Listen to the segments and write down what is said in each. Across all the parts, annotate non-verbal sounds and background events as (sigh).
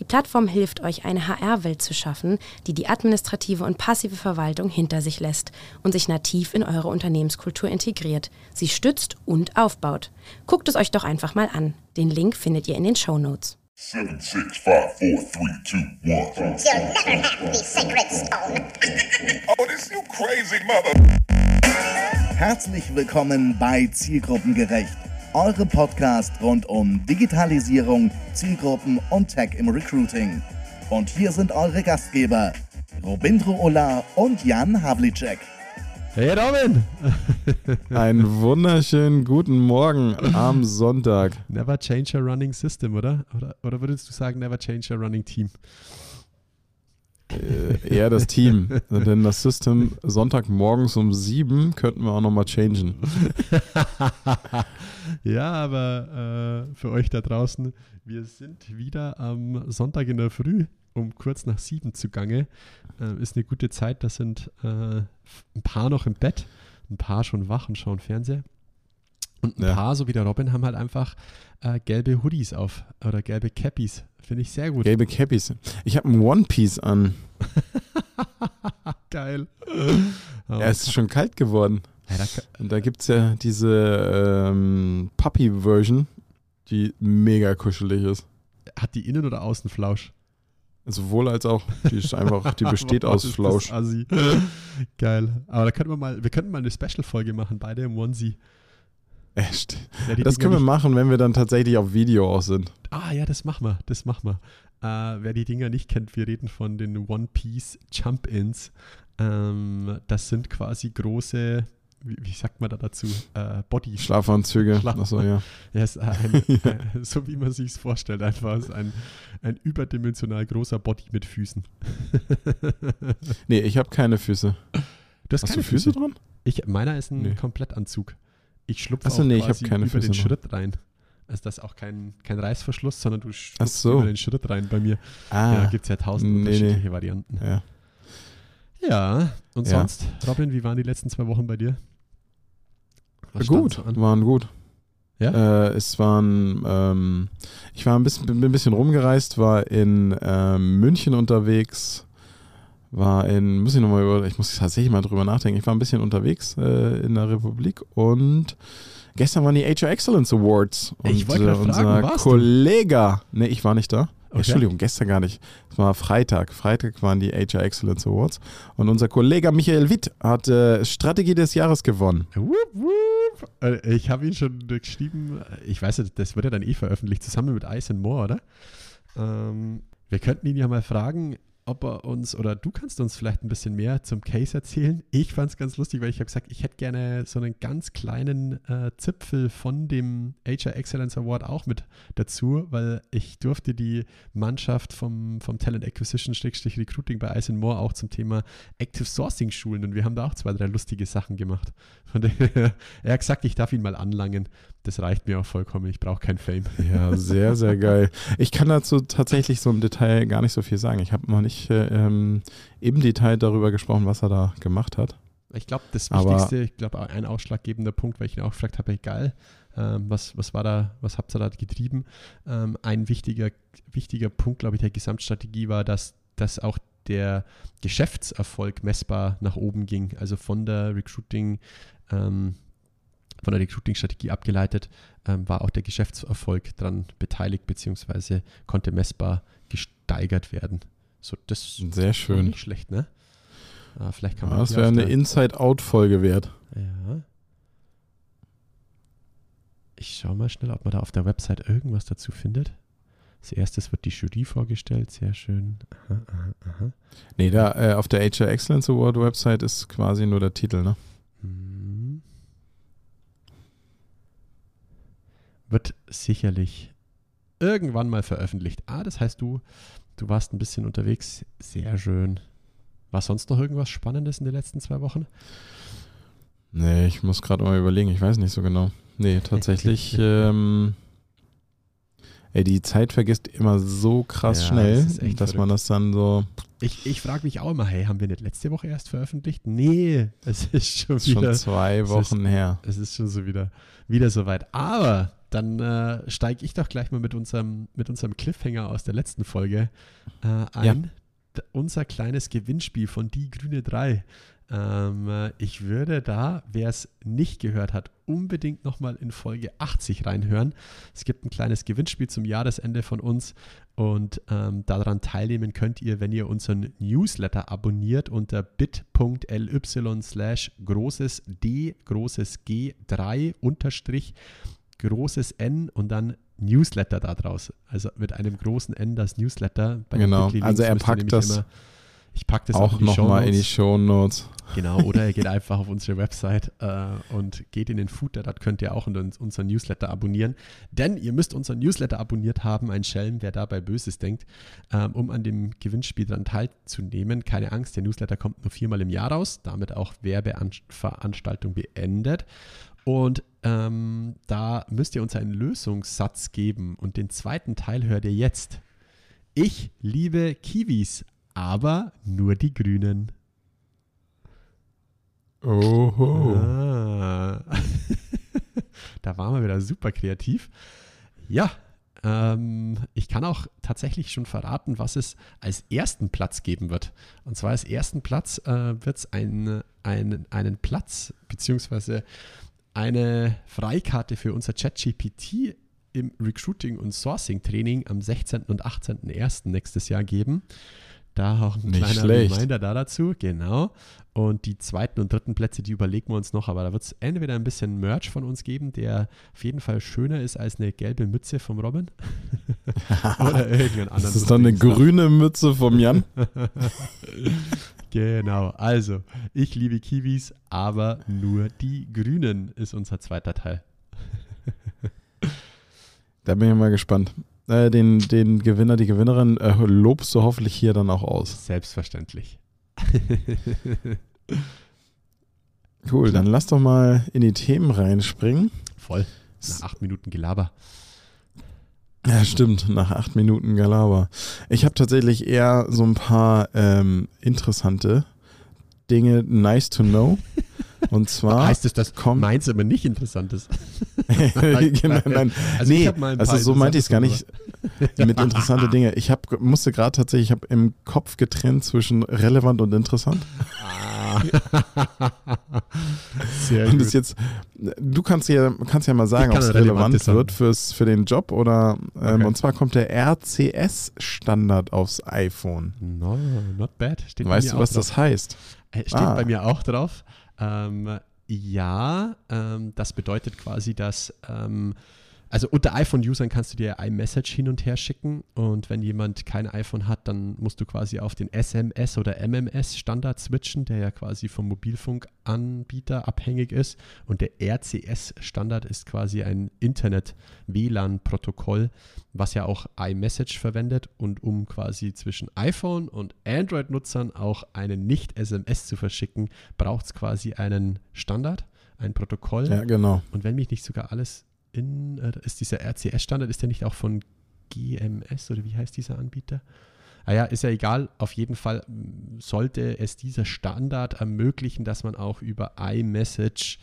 Die Plattform hilft euch, eine HR-Welt zu schaffen, die die administrative und passive Verwaltung hinter sich lässt und sich nativ in eure Unternehmenskultur integriert, sie stützt und aufbaut. Guckt es euch doch einfach mal an. Den Link findet ihr in den Show Notes. Seven, six, five, four, three, two, one. You'll never have the sacred stone. (laughs) Oh, this you crazy mother. Herzlich willkommen bei Zielgruppengerecht, eure Podcast rund um Digitalisierung, Zielgruppen und Tech im Recruiting. Und hier sind eure Gastgeber, Robindro Ola und Jan Havlicek. Hey Robin! (laughs) Einen wunderschönen guten Morgen am Sonntag. Never change a running system, oder? Oder, oder würdest du sagen, never change a running team? Äh, eher das Team. (laughs) Denn das System Sonntagmorgens um sieben könnten wir auch nochmal changen. (laughs) ja, aber äh, für euch da draußen, wir sind wieder am Sonntag in der Früh um kurz nach sieben zugange. Äh, ist eine gute Zeit, da sind äh, ein paar noch im Bett, ein paar schon wach und schauen Fernseher. Und ein Ja. paar, so wie der Robin, haben halt einfach äh, gelbe Hoodies auf oder gelbe Cappies. Finde ich sehr gut. Gelbe Cappies. Ich habe ein One Piece an. (laughs) Geil. Ja, es ist schon kalt geworden. Ja, da Und da gibt es ja diese ähm, Puppy-Version, die mega kuschelig ist. hat die Innen- oder Außenflausch? Sowohl als auch. Die ist einfach, die (laughs) besteht aus Flausch. Geil. Aber da könnten wir mal, wir könnten mal eine Special-Folge machen, beide im Onesie. Echt. Die Das Dinger können wir machen, wenn wir dann tatsächlich auf Video auch sind. Ah ja, das machen wir, das machen wir. Äh, wer die Dinger nicht kennt, wir reden von den One Piece Jump-Ins. Ähm, das sind quasi große, wie, wie sagt man da dazu? Äh, Body. Schlafanzüge. Schlaf- Achso, ja. (laughs) Ja, ist ein, (laughs) äh, so wie man sich es vorstellt, einfach ist ein, ein überdimensional großer Body mit Füßen. Nee, ich habe keine Füße. Du hast, Hast keine du Füße dran? Ich, meiner ist ein Nee. Komplettanzug. Ich schlupfe Ach so, auch nee, quasi über den Füße dran. Schritt rein. Also das ist auch kein, kein Reißverschluss, sondern du schlupfst so. über den Schritt rein bei mir. Ah, Ja, gibt es ja tausend Nee, unterschiedliche nee. Varianten. ja. Ja, und Ja. sonst, Robin, wie waren die letzten zwei Wochen bei dir? Was Gut, so waren gut. Ja? Äh, es waren, ähm, ich war ein bisschen, bin ein bisschen rumgereist, war in ähm, München unterwegs, war in, muss ich nochmal über, ich muss tatsächlich mal drüber nachdenken, ich war ein bisschen unterwegs äh, in der Republik und gestern waren die HR Excellence Awards. Und Ich wollte äh, fragen, unser du? Kollege, nee, ich war nicht da. Okay. Entschuldigung, gestern gar nicht. Es war Freitag. Freitag waren die HR Excellence Awards. Und unser Kollege Michael Witt hat äh, Strategie des Jahres gewonnen. Wupp, wupp. Äh, Ich habe ihn schon geschrieben, ich weiß nicht, das wird ja dann eh veröffentlicht, zusammen mit Ice and More, oder? Ähm, wir könnten ihn ja mal fragen, ob er uns, oder du kannst uns vielleicht ein bisschen mehr zum Case erzählen. Ich fand es ganz lustig, weil ich habe gesagt, ich hätte gerne so einen ganz kleinen äh, Zipfel von dem HR Excellence Award auch mit dazu, weil ich durfte die Mannschaft vom, vom Talent Acquisition Recruiting bei Ice More auch zum Thema Active Sourcing schulen und wir haben da auch zwei, drei lustige Sachen gemacht. Von daher, (laughs) er hat gesagt, ich darf ihn mal anlangen. Das reicht mir auch vollkommen. Ich brauche kein Fame. Ja, (laughs) sehr, sehr geil. Ich kann dazu tatsächlich so im Detail gar nicht so viel sagen. Ich habe noch nicht äh, ähm, im Detail darüber gesprochen, was er da gemacht hat. Ich glaube, das Aber- Wichtigste, ich glaube, ein ausschlaggebender Punkt, weil ich ihn auch gefragt habe, egal, ähm, was, was war da, was habt ihr da getrieben? Ähm, ein wichtiger, wichtiger Punkt, glaube ich, der Gesamtstrategie war, dass, dass auch der Geschäftserfolg messbar nach oben ging. Also von der Recruiting, ähm, von der Recruiting-Strategie abgeleitet, ähm, war auch der Geschäftserfolg dran beteiligt, beziehungsweise konnte messbar gesteigert werden. So, das Sehr ist schön. nicht schlecht, ne? Ah, vielleicht kann Ja, man das hier wäre eine Inside-Out-Folge wert. ja. Ich schaue mal schnell, ob man da auf der Website irgendwas dazu findet. Als erstes wird die Jury vorgestellt, sehr schön. Aha, aha, aha. Nee, da äh, auf der HR Excellence Award Website ist quasi nur der Titel, ne? Hm. Wird sicherlich irgendwann mal veröffentlicht. Ah, das heißt, du, du warst ein bisschen unterwegs. Sehr schön. War sonst noch irgendwas Spannendes in den letzten zwei Wochen? Nee, ich muss gerade mal überlegen, ich weiß nicht so genau. Nee, (laughs) tatsächlich, ähm, ey, die Zeit vergisst immer so krass Ja, schnell, das dass man verrückt. das dann so Ich, ich frage mich auch immer, hey, haben wir nicht letzte Woche erst veröffentlicht? Nee, es ist schon ist schon wieder, zwei es ist- Wochen her. es ist schon so wieder, wieder soweit. Aber dann äh, steige ich doch gleich mal mit unserem, mit unserem Cliffhanger aus der letzten Folge äh, ein. D- Unser kleines Gewinnspiel von Die Grüne 3. Ähm, äh, ich würde da, wer es nicht gehört hat, unbedingt nochmal in Folge 80 reinhören. Es gibt ein kleines Gewinnspiel zum Jahresende von uns und ähm, daran teilnehmen könnt ihr, wenn ihr unseren Newsletter abonniert unter bit.ly slash großes D, großes G, 3 unterstrich großes N und dann Newsletter da draus. Also mit einem großen N das Newsletter. Bei Genau, also er packt das Immer, ich packe das auch, nochmal in die Shownotes. Shownotes. Genau, oder ihr geht (laughs) einfach auf unsere Website äh, und geht in den Footer, dort könnt ihr auch uns- unseren Newsletter abonnieren. Denn ihr müsst unseren Newsletter abonniert haben, ein Schelm, wer dabei Böses denkt, ähm, um an dem Gewinnspiel daran teilzunehmen. Keine Angst, der Newsletter kommt nur viermal im Jahr raus, damit auch Werbeveranstaltung beendet. Und ähm, da müsst ihr uns einen Lösungssatz geben und den zweiten Teil hört ihr jetzt. Ich liebe Kiwis, aber nur die Grünen. Oho. Ah. (laughs) da waren wir wieder super kreativ. Ja, ähm, ich kann auch tatsächlich schon verraten, was es als ersten Platz geben wird. Und zwar als ersten Platz äh, wird es ein, ein, einen Platz beziehungsweise eine Freikarte für unser ChatGPT im Recruiting- und Sourcing-Training am 16. und 18.01. nächstes Jahr geben. Da auch ein Nicht kleiner schlecht. Reminder da dazu, genau. Und die zweiten und dritten Plätze, die überlegen wir uns noch, aber da wird es entweder ein bisschen Merch von uns geben, der auf jeden Fall schöner ist als eine gelbe Mütze vom Robin. (laughs) Oder irgendeinen anderen. Das ist dann eine grüne Mütze vom Jan. (laughs) Genau, also ich liebe Kiwis, aber nur die Grünen ist unser zweiter Teil. (laughs) Da bin ich mal gespannt. Äh, den, den Gewinner, die Gewinnerin äh, lobst du hoffentlich hier dann auch aus. Selbstverständlich. (laughs) Cool, dann lass doch mal in die Themen reinspringen. Voll. Nach acht Minuten Gelaber. Ja, stimmt, nach acht Minuten Galaber. Ich habe tatsächlich eher so ein paar ähm, interessante Dinge, nice to know. Und (laughs) zwar. heißt es, dass kommt- meins aber nicht interessant ist? (laughs) genau, nein. Also nee, also so meinte ich es gar nicht mit interessante Dinge. Ich hab, musste gerade tatsächlich, ich habe im Kopf getrennt zwischen relevant und interessant. (laughs) Sehr Und ist jetzt, du kannst ja, kannst ja mal sagen, ob es relevant wird fürs, für den Job oder, ähm, Okay. und zwar kommt der RCS-Standard aufs iPhone. no, not bad. Steht Weißt du, was drauf. das heißt? Äh, Steht Ah. bei mir auch drauf. Ähm, ja, ähm, das bedeutet quasi, dass ähm, also unter iPhone-Usern kannst du dir iMessage hin und her schicken und wenn jemand kein iPhone hat, dann musst du quasi auf den SMS oder MMS-Standard switchen, der ja quasi vom Mobilfunkanbieter abhängig ist und der RCS-Standard ist quasi ein Internet-WLAN-Protokoll, was ja auch iMessage verwendet und um quasi zwischen iPhone und Android-Nutzern auch einen Nicht-SMS zu verschicken, braucht es quasi einen Standard, ein Protokoll. Ja, genau. Und wenn mich nicht sogar alles in, äh, ist dieser RCS-Standard, ist der nicht auch von GMS oder wie heißt dieser Anbieter? Ah ja, ist ja egal. Auf jeden Fall sollte es dieser Standard ermöglichen, dass man auch über iMessage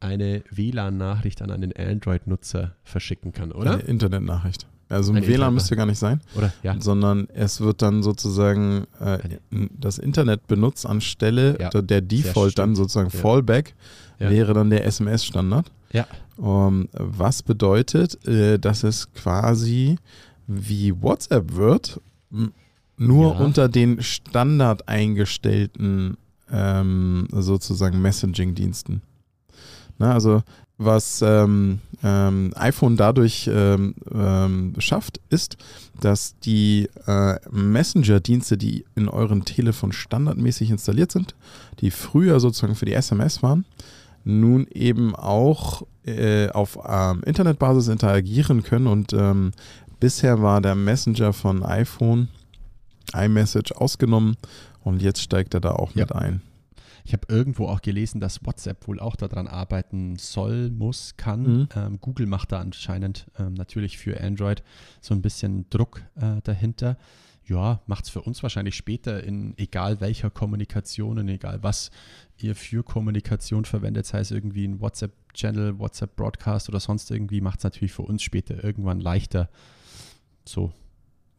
eine WLAN-Nachricht an einen Android-Nutzer verschicken kann, oder? Eine Internetnachricht. Also ein WLAN müsste gar nicht sein, Oder? Ja. sondern es wird dann sozusagen äh, das Internet benutzt anstelle, Ja, der Default dann sozusagen Ja. Fallback wäre dann der SMS-Standard. Ja. Um, was bedeutet, äh, dass es quasi wie WhatsApp wird, nur unter den standard eingestellten ähm, sozusagen Messaging-Diensten. Na, also was ähm, ähm, iPhone dadurch ähm, ähm, schafft, ist, dass die äh, Messenger-Dienste, die in euren Telefon standardmäßig installiert sind, die früher sozusagen für die SMS waren, nun eben auch äh, auf ähm, Internetbasis interagieren können. Und ähm, bisher war der Messenger von iPhone, iMessage ausgenommen Und jetzt steigt er da auch Ja. mit ein. Ich habe irgendwo auch gelesen, dass WhatsApp wohl auch daran arbeiten soll, muss, kann. Mhm. Ähm, Google macht da anscheinend ähm, natürlich für Android so ein bisschen Druck äh, dahinter. Ja, macht es für uns wahrscheinlich später in egal welcher Kommunikation und egal was ihr für Kommunikation verwendet, sei es irgendwie ein WhatsApp-Channel, WhatsApp-Broadcast oder sonst irgendwie, macht es natürlich für uns später irgendwann leichter. So,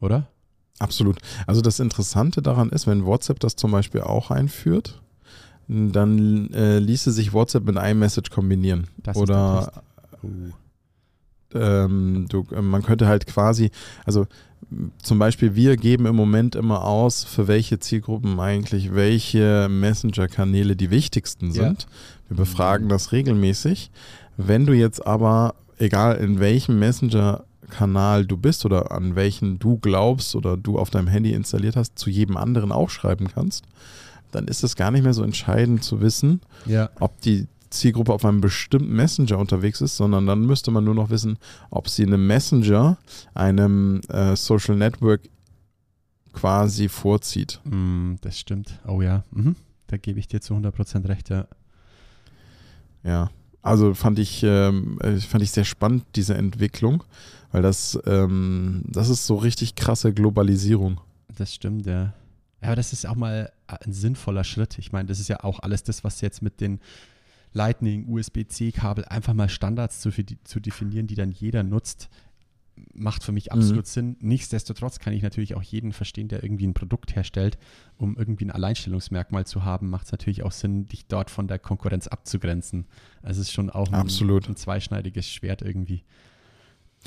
oder? Absolut. Also das Interessante daran ist, wenn WhatsApp das zum Beispiel auch einführt, dann äh, ließe sich WhatsApp mit iMessage kombinieren. Das ist Oder ähm, du, äh, man könnte halt quasi, also zum Beispiel wir geben im Moment immer aus, für welche Zielgruppen eigentlich welche Messenger-Kanäle die wichtigsten Ja. sind. Wir befragen das regelmäßig. Wenn du jetzt aber, egal in welchem Messenger-Kanal du bist oder an welchen du glaubst oder du auf deinem Handy installiert hast, zu jedem anderen auch schreiben kannst, dann ist es gar nicht mehr so entscheidend zu wissen, Ja. ob die Zielgruppe auf einem bestimmten Messenger unterwegs ist, sondern dann müsste man nur noch wissen, ob sie einem Messenger, einem äh, Social Network quasi vorzieht. Mm, das stimmt. Oh ja. Mhm. Da gebe ich dir zu 100% recht, ja. Ja, also fand ich, ähm, äh, fand ich sehr spannend, diese Entwicklung, weil das, ähm, das ist so richtig krasse Globalisierung. Das stimmt, ja. Aber das ist auch mal ein sinnvoller Schritt. Ich meine, das ist ja auch alles das, was jetzt mit den Lightning, USB-C-Kabel einfach mal Standards zu, zu definieren, die dann jeder nutzt, macht für mich absolut Sinn. Nichtsdestotrotz kann ich natürlich auch jeden verstehen, der irgendwie ein Produkt herstellt, um irgendwie ein Alleinstellungsmerkmal zu haben, macht es natürlich auch Sinn, dich dort von der Konkurrenz abzugrenzen. Also es ist schon auch ein, Absolut. ein zweischneidiges Schwert irgendwie.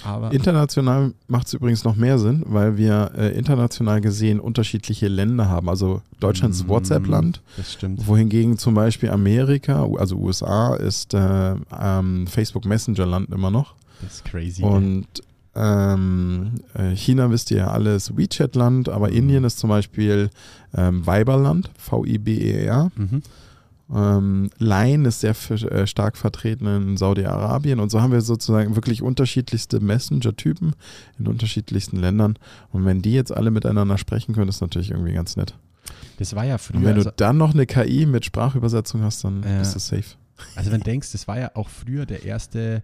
Aber International macht es übrigens noch mehr Sinn, weil wir äh, international gesehen unterschiedliche Länder haben. Also Deutschland ist Mm, WhatsApp-Land, Das stimmt. wohingegen zum Beispiel Amerika, also USA, ist äh, ähm, Facebook Messenger-Land immer noch. Das ist crazy. Und ähm, äh, China wisst ihr ja alles WeChat-Land, aber Mhm. Indien ist zum Beispiel ähm, Viber-Land, V-I-B-E-R. mhm. Ähm, Line ist sehr f- äh, stark vertreten in Saudi-Arabien und so haben wir sozusagen wirklich unterschiedlichste Messenger-Typen in unterschiedlichsten Ländern. Und wenn die jetzt alle miteinander sprechen können, ist natürlich irgendwie ganz nett. Das war ja früher. Und wenn also, du dann noch eine KI mit Sprachübersetzung hast, dann Ja. bist du safe. Also wenn du denkst, das war ja auch früher der erste,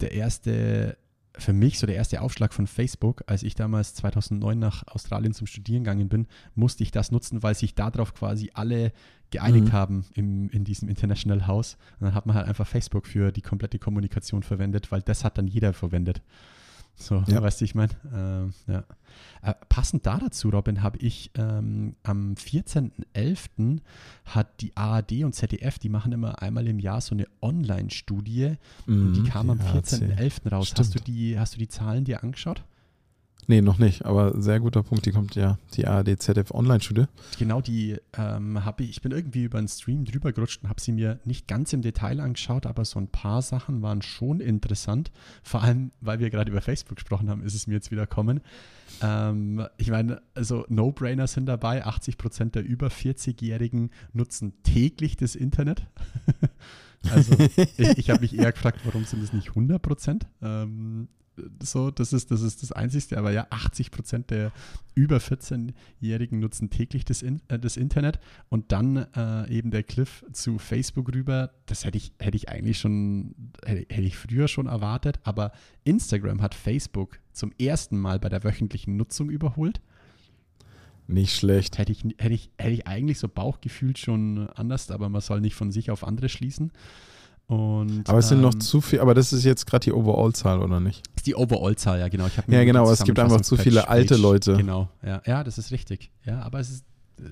der erste, für mich so der erste Aufschlag von Facebook, als ich damals 2009 nach Australien zum Studieren gegangen bin, musste ich das nutzen, weil sich darauf quasi alle geeinigt Mhm. haben im, in diesem International House. Und dann hat man halt einfach Facebook für die komplette Kommunikation verwendet, weil das hat dann jeder verwendet. So, Ja. weißt du, ich meine? Ähm, ja. Äh, passend da dazu, Robin, habe ich ähm, am 14.11. hat die ARD und ZDF, die machen immer einmal im Jahr so eine Online-Studie und die Mhm, kam am die ARC. 14.11. raus. Hast du, die, hast du die Zahlen dir angeschaut? Nee, noch nicht, aber sehr guter Punkt. Die kommt ja, die ARD ZDF Online-Studie. Genau, die ähm, habe ich, ich bin irgendwie über einen Stream drüber gerutscht und habe sie mir nicht ganz im Detail angeschaut, aber so ein paar Sachen waren schon interessant. Vor allem, weil wir gerade über Facebook gesprochen haben, ist es mir jetzt wieder kommen. Ähm, ich meine, also No-Brainer sind dabei. 80 Prozent der über 40-Jährigen nutzen täglich das Internet. (laughs) also ich, ich habe mich eher gefragt, warum sind es nicht 100 Prozent? Ähm, so, das ist, das ist das Einzigste, aber ja, 80 Prozent der über 14-Jährigen nutzen täglich das, In äh, das Internet und dann äh, eben der Cliff zu Facebook rüber, das hätte ich, hätte ich eigentlich schon, hätte, hätte ich früher schon erwartet, aber Instagram hat Facebook zum ersten Mal bei der wöchentlichen Nutzung überholt. Nicht schlecht. Hätte ich, hätte ich, hätte ich eigentlich so Bauchgefühlt schon anders, aber man soll nicht von sich auf andere schließen. Und, Aber es sind noch ähm, zu viel, aber das ist jetzt gerade die Overall-Zahl, oder nicht? ist die Overall-Zahl, ja, genau. Ja, genau, die es gibt einfach zu viele alte Leute. Genau, ja, ja, das ist richtig. Ja, aber es ist äh,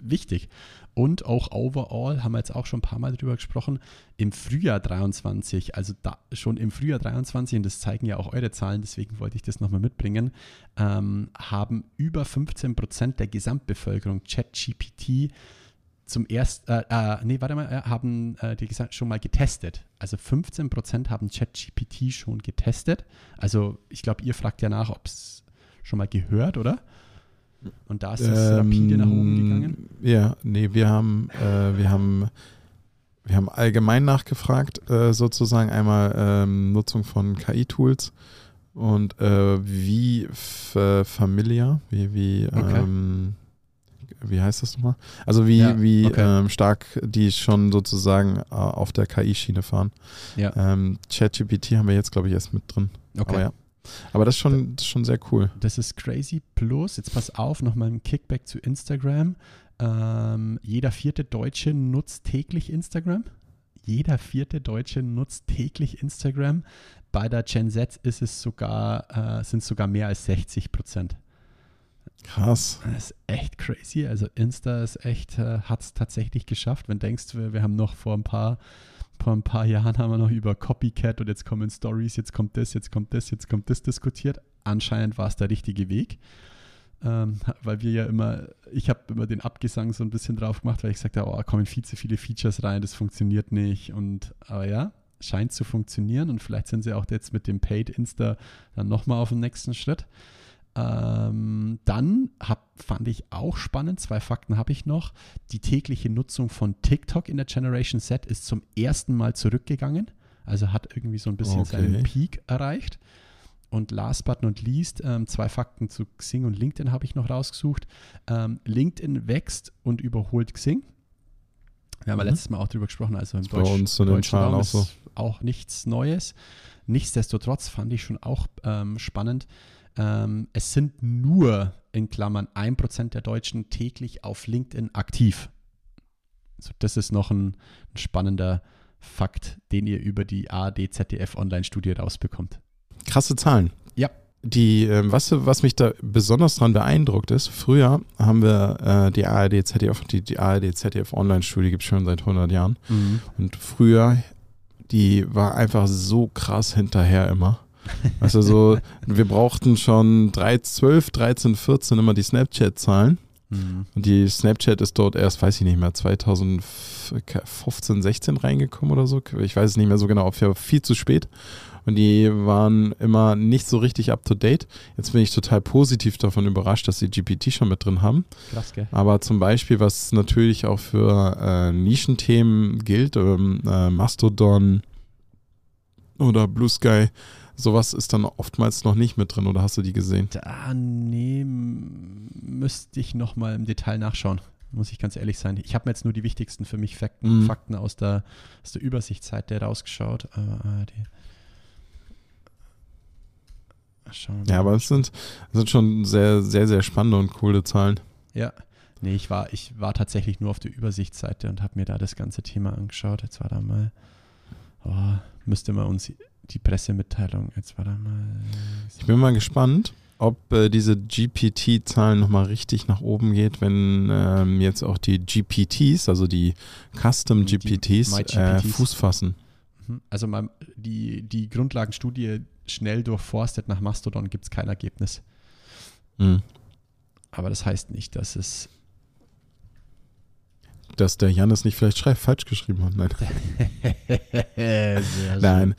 wichtig. Und auch overall, haben wir jetzt auch schon ein paar Mal drüber gesprochen, im Frühjahr 23, also da, schon im Frühjahr 23, und das zeigen ja auch eure Zahlen, deswegen wollte ich das nochmal mitbringen, ähm, haben über 15 Prozent der Gesamtbevölkerung ChatGPT zum ersten, äh, äh, nee, warte mal, äh, haben äh, die gesagt, schon mal getestet. Also 15% haben ChatGPT schon getestet. Also ich glaube, ihr fragt ja nach, ob es schon mal gehört, oder? Und da ist es rapide nach oben Ähm, gegangen. Ja, nee, wir haben, äh, wir haben, wir haben allgemein nachgefragt, äh, sozusagen einmal ähm, Nutzung von KI-Tools und äh, wie f- familiar, wie, wie Okay. ähm, wie heißt das nochmal? Also wie, Ja, wie okay. ähm, stark die schon sozusagen äh, auf der KI-Schiene fahren. Ja. Ähm, ChatGPT haben wir jetzt, glaube ich, erst mit drin. Okay. Aber ja. Aber das ist schon, das ist schon sehr cool. Das ist crazy. Plus, jetzt pass auf, nochmal ein Kickback zu Instagram. Ähm, jeder vierte Deutsche nutzt täglich Instagram. Jeder vierte Deutsche nutzt täglich Instagram. Bei der Gen Z ist es sogar, äh, sind es sogar mehr als 60 Prozent. Krass. Das ist echt crazy. Also Insta ist echt, äh, hat es tatsächlich geschafft. Wenn denkst, wir, wir haben noch vor ein paar, vor ein paar Jahren haben wir noch über Copycat und jetzt kommen Stories, jetzt kommt das, jetzt kommt das, jetzt kommt das diskutiert. Anscheinend war es der richtige Weg. Ähm, weil wir ja immer, ich habe immer den Abgesang so ein bisschen drauf gemacht, weil ich gesagt habe, oh, kommen viel zu viele Features rein, das funktioniert nicht. Und aber ja, scheint zu funktionieren und vielleicht sind sie auch jetzt mit dem Paid Insta dann nochmal auf dem nächsten Schritt. Ähm, dann hab, fand ich auch spannend, zwei Fakten habe ich noch. Die tägliche Nutzung von TikTok in der Generation Z ist zum ersten Mal zurückgegangen. Also hat irgendwie so ein bisschen Okay. seinen Peak erreicht. Und last but not least, ähm, zwei Fakten zu Xing und LinkedIn habe ich noch rausgesucht. Ähm, LinkedIn wächst und überholt Xing. Wir haben ja Mhm. letztes Mal auch drüber gesprochen, also im Ist Deutsch, uns den deutschen Raum auch ist so. auch nichts Neues. Nichtsdestotrotz fand ich schon auch ähm, spannend. Ähm, es sind nur in Klammern 1% der Deutschen täglich auf LinkedIn aktiv. Also das ist noch ein, ein spannender Fakt, den ihr über die ARD-ZDF-Online-Studie rausbekommt. Krasse Zahlen. Ja. Die, ähm, was, was mich da besonders dran beeindruckt ist, früher haben wir äh, die ARD ZDF, die, die ARD ZDF Online-Studie gibt es schon seit 100 Jahren. Und früher, die war einfach so krass hinterher immer. (laughs) Also so, wir brauchten schon 3, 12, 13, 14 immer die Snapchat-Zahlen. Mhm. Und die Snapchat ist dort erst, weiß ich nicht mehr, 2015, 16 reingekommen oder so. Ich weiß es nicht mehr so genau, auf viel zu spät. Und die waren immer nicht so richtig up to date. Jetzt bin ich total positiv davon überrascht, dass sie GPT schon mit drin haben. Krass, gell? Aber zum Beispiel, was natürlich auch für äh, Nischenthemen gilt, ähm, äh, Mastodon oder Blue Sky, sowas ist dann oftmals noch nicht mit drin. Oder hast du die gesehen? Da nee, müsste ich nochmal im Detail nachschauen. Muss ich ganz ehrlich sein. Ich habe mir jetzt nur die wichtigsten für mich Fakten, Mhm. Fakten aus, der, aus der Übersichtsseite rausgeschaut. Äh, die Ja, aber es sind, sind schon sehr, sehr, sehr spannende und coole Zahlen. Ja. Nee, ich war, ich war tatsächlich nur auf der Übersichtsseite und habe mir da das ganze Thema angeschaut. Jetzt war da mal, oh, müsste man uns die Pressemitteilung, jetzt war da mal. Ich bin mal gespannt, ob äh, diese GPT-Zahlen nochmal richtig nach oben geht, wenn ähm, jetzt auch die GPTs, also die Custom Die GPTs, äh, GPTs. Fuß fassen. Mhm. Also mal die, die Grundlagenstudie schnell durchforstet nach Mastodon gibt es kein Ergebnis. Mhm. Aber das heißt nicht, dass es. Dass der Janis nicht vielleicht falsch geschrieben hat. Nein. (laughs) Nein.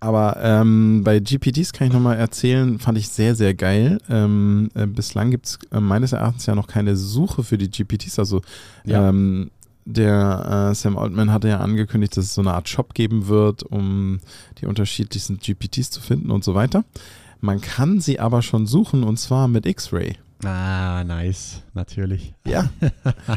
Aber ähm, bei GPTs kann ich nochmal erzählen, fand ich sehr, sehr geil. Ähm, äh, bislang gibt es äh, meines Erachtens ja noch keine Suche für die GPTs. Also Ja. ähm, der äh, Sam Altman hatte ja angekündigt, dass es so eine Art Shop geben wird, um die unterschiedlichsten GPTs zu finden und so weiter. Man kann sie aber schon suchen und zwar mit X-Ray. Ah, nice. Natürlich. Ja,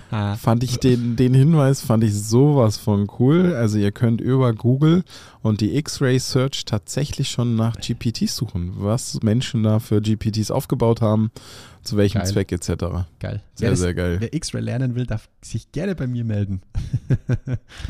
(laughs) fand ich den, den Hinweis, fand ich sowas von cool. Also ihr könnt über Google und die X-Ray Search tatsächlich schon nach GPTs suchen, was Menschen da für GPTs aufgebaut haben, zu welchem Geil. Zweck etc. Geil. Sehr, wer, sehr geil. wer X-Ray lernen will, darf sich gerne bei mir melden. (laughs)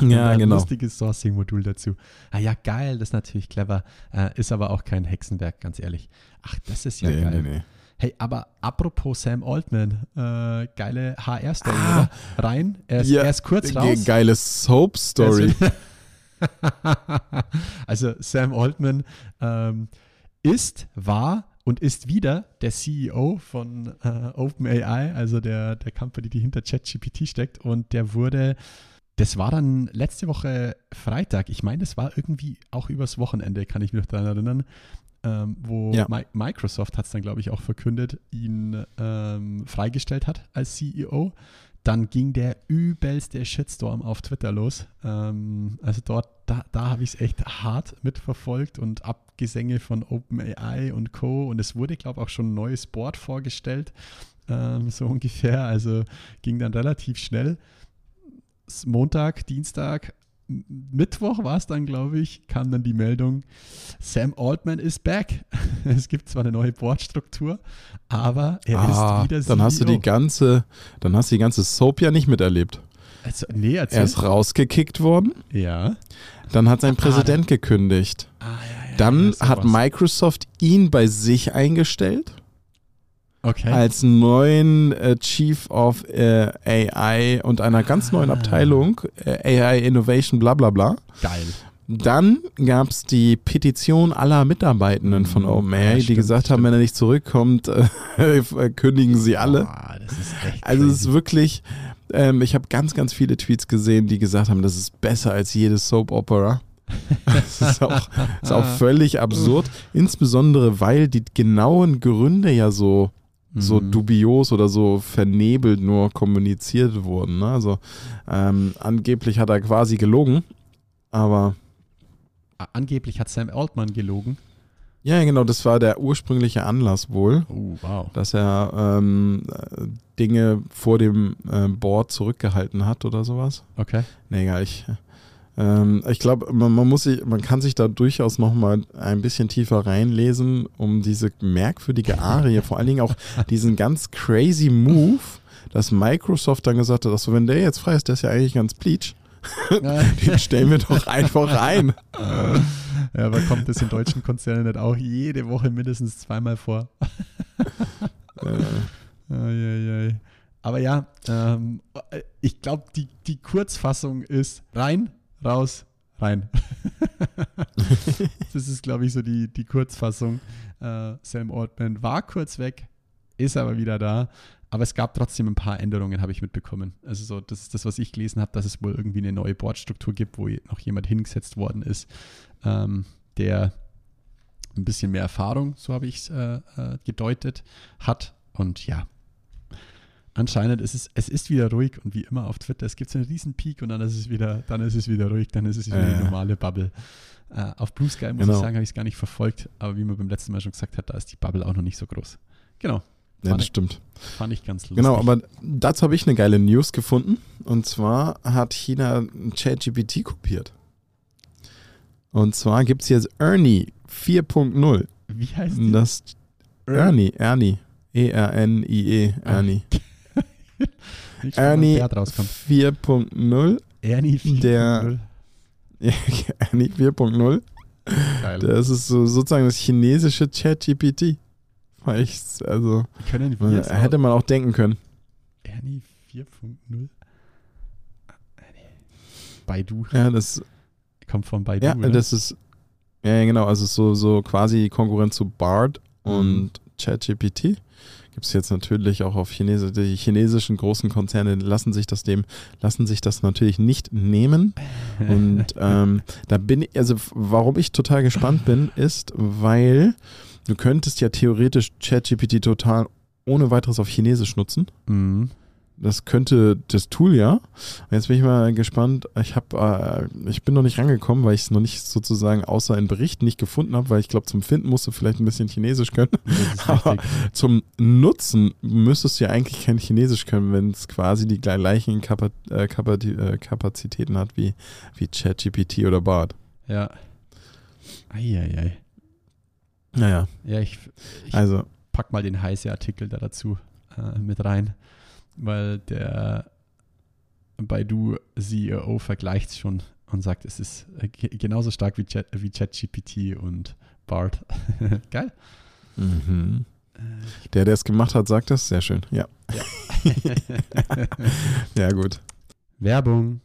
Ja, ein genau. lustiges Sourcing-Modul dazu. Ah ja, geil, das ist natürlich clever. Äh, ist aber auch kein Hexenwerk, ganz ehrlich. Ach, das ist ja Nee, geil. nee, nee. Hey, aber apropos Sam Altman, äh, geile HR-Story, Ah. oder? Rein, er ist, Ja, er ist kurz raus. Geile Soap-Story. (laughs) also Sam Altman ähm, ist, war und ist wieder der CEO von äh, OpenAI, also der, der Company, die hinter ChatGPT steckt. Und der wurde, das war dann letzte Woche Freitag, ich meine, das war irgendwie auch übers Wochenende, kann ich mich noch daran erinnern, ähm, wo Ja. Mi Microsoft hat es dann, glaube ich, auch verkündet, ihn ähm, freigestellt hat als CEO. Dann ging der übelste Shitstorm auf Twitter los. Ähm, also dort, da, da habe ich es echt hart mitverfolgt und Abgesänge von OpenAI und Co. Und es wurde, glaube ich, auch schon ein neues Board vorgestellt. ähm, so (laughs) ungefähr. Also ging dann relativ schnell. Montag, Dienstag, Mittwoch war es dann, glaube ich, kam dann die Meldung, Sam Altman ist back. (laughs) Es gibt zwar eine neue Boardstruktur, aber er Ah, ist wieder dann hast du die CEO. ganze, dann hast du die ganze Soap ja nicht miterlebt. Also, nee, erzähl. Er ist rausgekickt worden, ja. dann hat sein Ah, Präsident gekündigt. Ah, ja, ja, Dann hat. Microsoft ihn bei sich eingestellt okay. als neuen äh, Chief of äh, AI und einer ganz neuen Ah. Abteilung, äh, AI Innovation, bla bla bla. Geil. Dann gab es die Petition aller Mitarbeitenden von Mhm. OpenAI, Ja, die stimmt, gesagt haben, stimmt. wenn er nicht zurückkommt, äh, (laughs) kündigen sie alle. Boah, das ist echt Also es ist wirklich, ähm, ich habe ganz, ganz viele Tweets gesehen, die gesagt haben, das ist besser als jede Soap Opera. (laughs) Das ist auch, ist auch völlig absurd, insbesondere weil die genauen Gründe ja so, so Mhm. dubios oder so vernebelt nur kommuniziert wurden. Ne? Also ähm, angeblich hat er quasi gelogen, aber Angeblich hat Sam Altman gelogen. ja, genau, das war der ursprüngliche Anlass wohl. Oh, wow. dass er ähm, äh, Dinge vor dem äh, Board zurückgehalten hat oder sowas. Okay. Nee, egal, ich, ähm, ich glaube, man, man muss sich, man kann sich da durchaus noch mal ein bisschen tiefer reinlesen, um diese merkwürdige Arie, vor allen Dingen auch (laughs) diesen ganz crazy Move, dass Microsoft dann gesagt hat, ach so, wenn der jetzt frei ist, der ist ja eigentlich ganz bleach, (laughs) (laughs) den stellen wir doch einfach ein. Ja, aber kommt das in deutschen Konzernen nicht auch jede Woche mindestens zweimal vor? Äh, Eieiei. Aber ja, ähm, ich glaube, die, die Kurzfassung ist rein, raus, rein. (laughs) das ist, glaube ich, so die, die Kurzfassung. Äh, Sam Altman war kurz weg, ist aber wieder da. Aber es gab trotzdem ein paar Änderungen, habe ich mitbekommen. Also so, das ist das, was ich gelesen habe, dass es wohl irgendwie eine neue Boardstruktur gibt, wo noch jemand hingesetzt worden ist, ähm, der ein bisschen mehr Erfahrung, so habe ich es äh, äh, gedeutet, hat. Und ja, anscheinend ist es, es ist wieder ruhig und wie immer auf Twitter, es gibt so einen riesen Peak und dann ist es wieder, dann ist es wieder ruhig, dann ist es wieder Äh. die normale Bubble. Äh, auf Blue Sky, muss Genau. ich sagen, habe ich es gar nicht verfolgt, aber wie man beim letzten Mal schon gesagt hat, da ist die Bubble auch noch nicht so groß. Genau, ja, das ich- stimmt. fand ich ganz lustig. Genau, aber dazu habe ich eine geile News gefunden. Und zwar hat China ChatGPT kopiert. Und zwar gibt es jetzt Ernie 4.0. Wie heißt die? Das Ernie, Ernie. E-R-N-I-E, Ah. Ernie. Nicht schon mal Ernie Pferd rauskommt. 4.0. Ernie 4.0. Der- (laughs) Ernie 4.0. Geil. Das ist so, sozusagen das chinesische ChatGPT. Also, Können wir es hätte man auch denken können. Ernie 4.0? Ah, nee. Baidu. Ja, das, Kommt von Baidu, Ja, oder? das ist, ja, genau, also so, so quasi Konkurrent zu Bard und ChatGPT. Gibt es jetzt natürlich auch auf Chinesisch, die chinesischen großen Konzerne lassen sich das dem, lassen sich das natürlich nicht nehmen. Und (laughs) ähm, da bin ich, also warum ich total gespannt bin, ist, weil du könntest ja theoretisch ChatGPT total ohne weiteres auf Chinesisch nutzen. Mhm. Das könnte das Tool ja. Jetzt bin ich mal gespannt. Ich habe, äh, ich bin noch nicht rangekommen, weil ich es noch nicht sozusagen außer in Berichten nicht gefunden habe, weil ich glaube, zum Finden musst du vielleicht ein bisschen Chinesisch können. (laughs) Aber zum Nutzen müsstest du ja eigentlich kein Chinesisch können, wenn es quasi die gleichen Kapa äh, äh, Kapazitäten hat wie, wie ChatGPT oder Bard. Ja. Eieiei. Naja, Ja, ich, ich also pack mal den heißen Artikel da dazu äh, mit rein, weil der Baidu CEO vergleicht es schon und sagt, es ist äh, ge- genauso stark wie, Chat, wie ChatGPT und Bard. (laughs) Geil. mhm. der, der es gemacht hat, sagt das. Sehr schön. Ja. Ja, (laughs) gut. Werbung.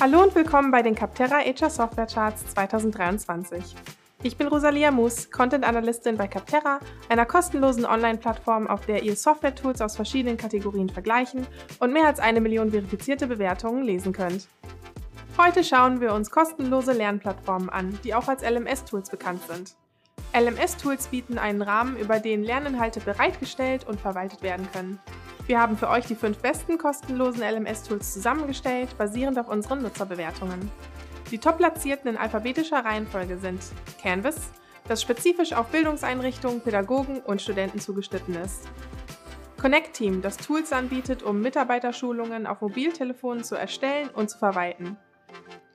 Hallo und willkommen bei den Capterra HR Software Charts 2023. Ich bin Rosalia Moos, Content Analystin bei Capterra, einer kostenlosen Online-Plattform, auf der ihr Software-Tools aus verschiedenen Kategorien vergleichen und mehr als eine Million verifizierte Bewertungen lesen könnt. Heute schauen wir uns kostenlose Lernplattformen an, die auch als LMS-Tools bekannt sind. LMS-Tools bieten einen Rahmen, über den Lerninhalte bereitgestellt und verwaltet werden können. Wir haben für euch die fünf besten kostenlosen LMS-Tools zusammengestellt, basierend auf unseren Nutzerbewertungen. Die top-platzierten in alphabetischer Reihenfolge sind Canvas, das spezifisch auf Bildungseinrichtungen, Pädagogen und Studenten zugeschnitten ist. Connect Team, das Tools anbietet, um Mitarbeiterschulungen auf Mobiltelefonen zu erstellen und zu verwalten.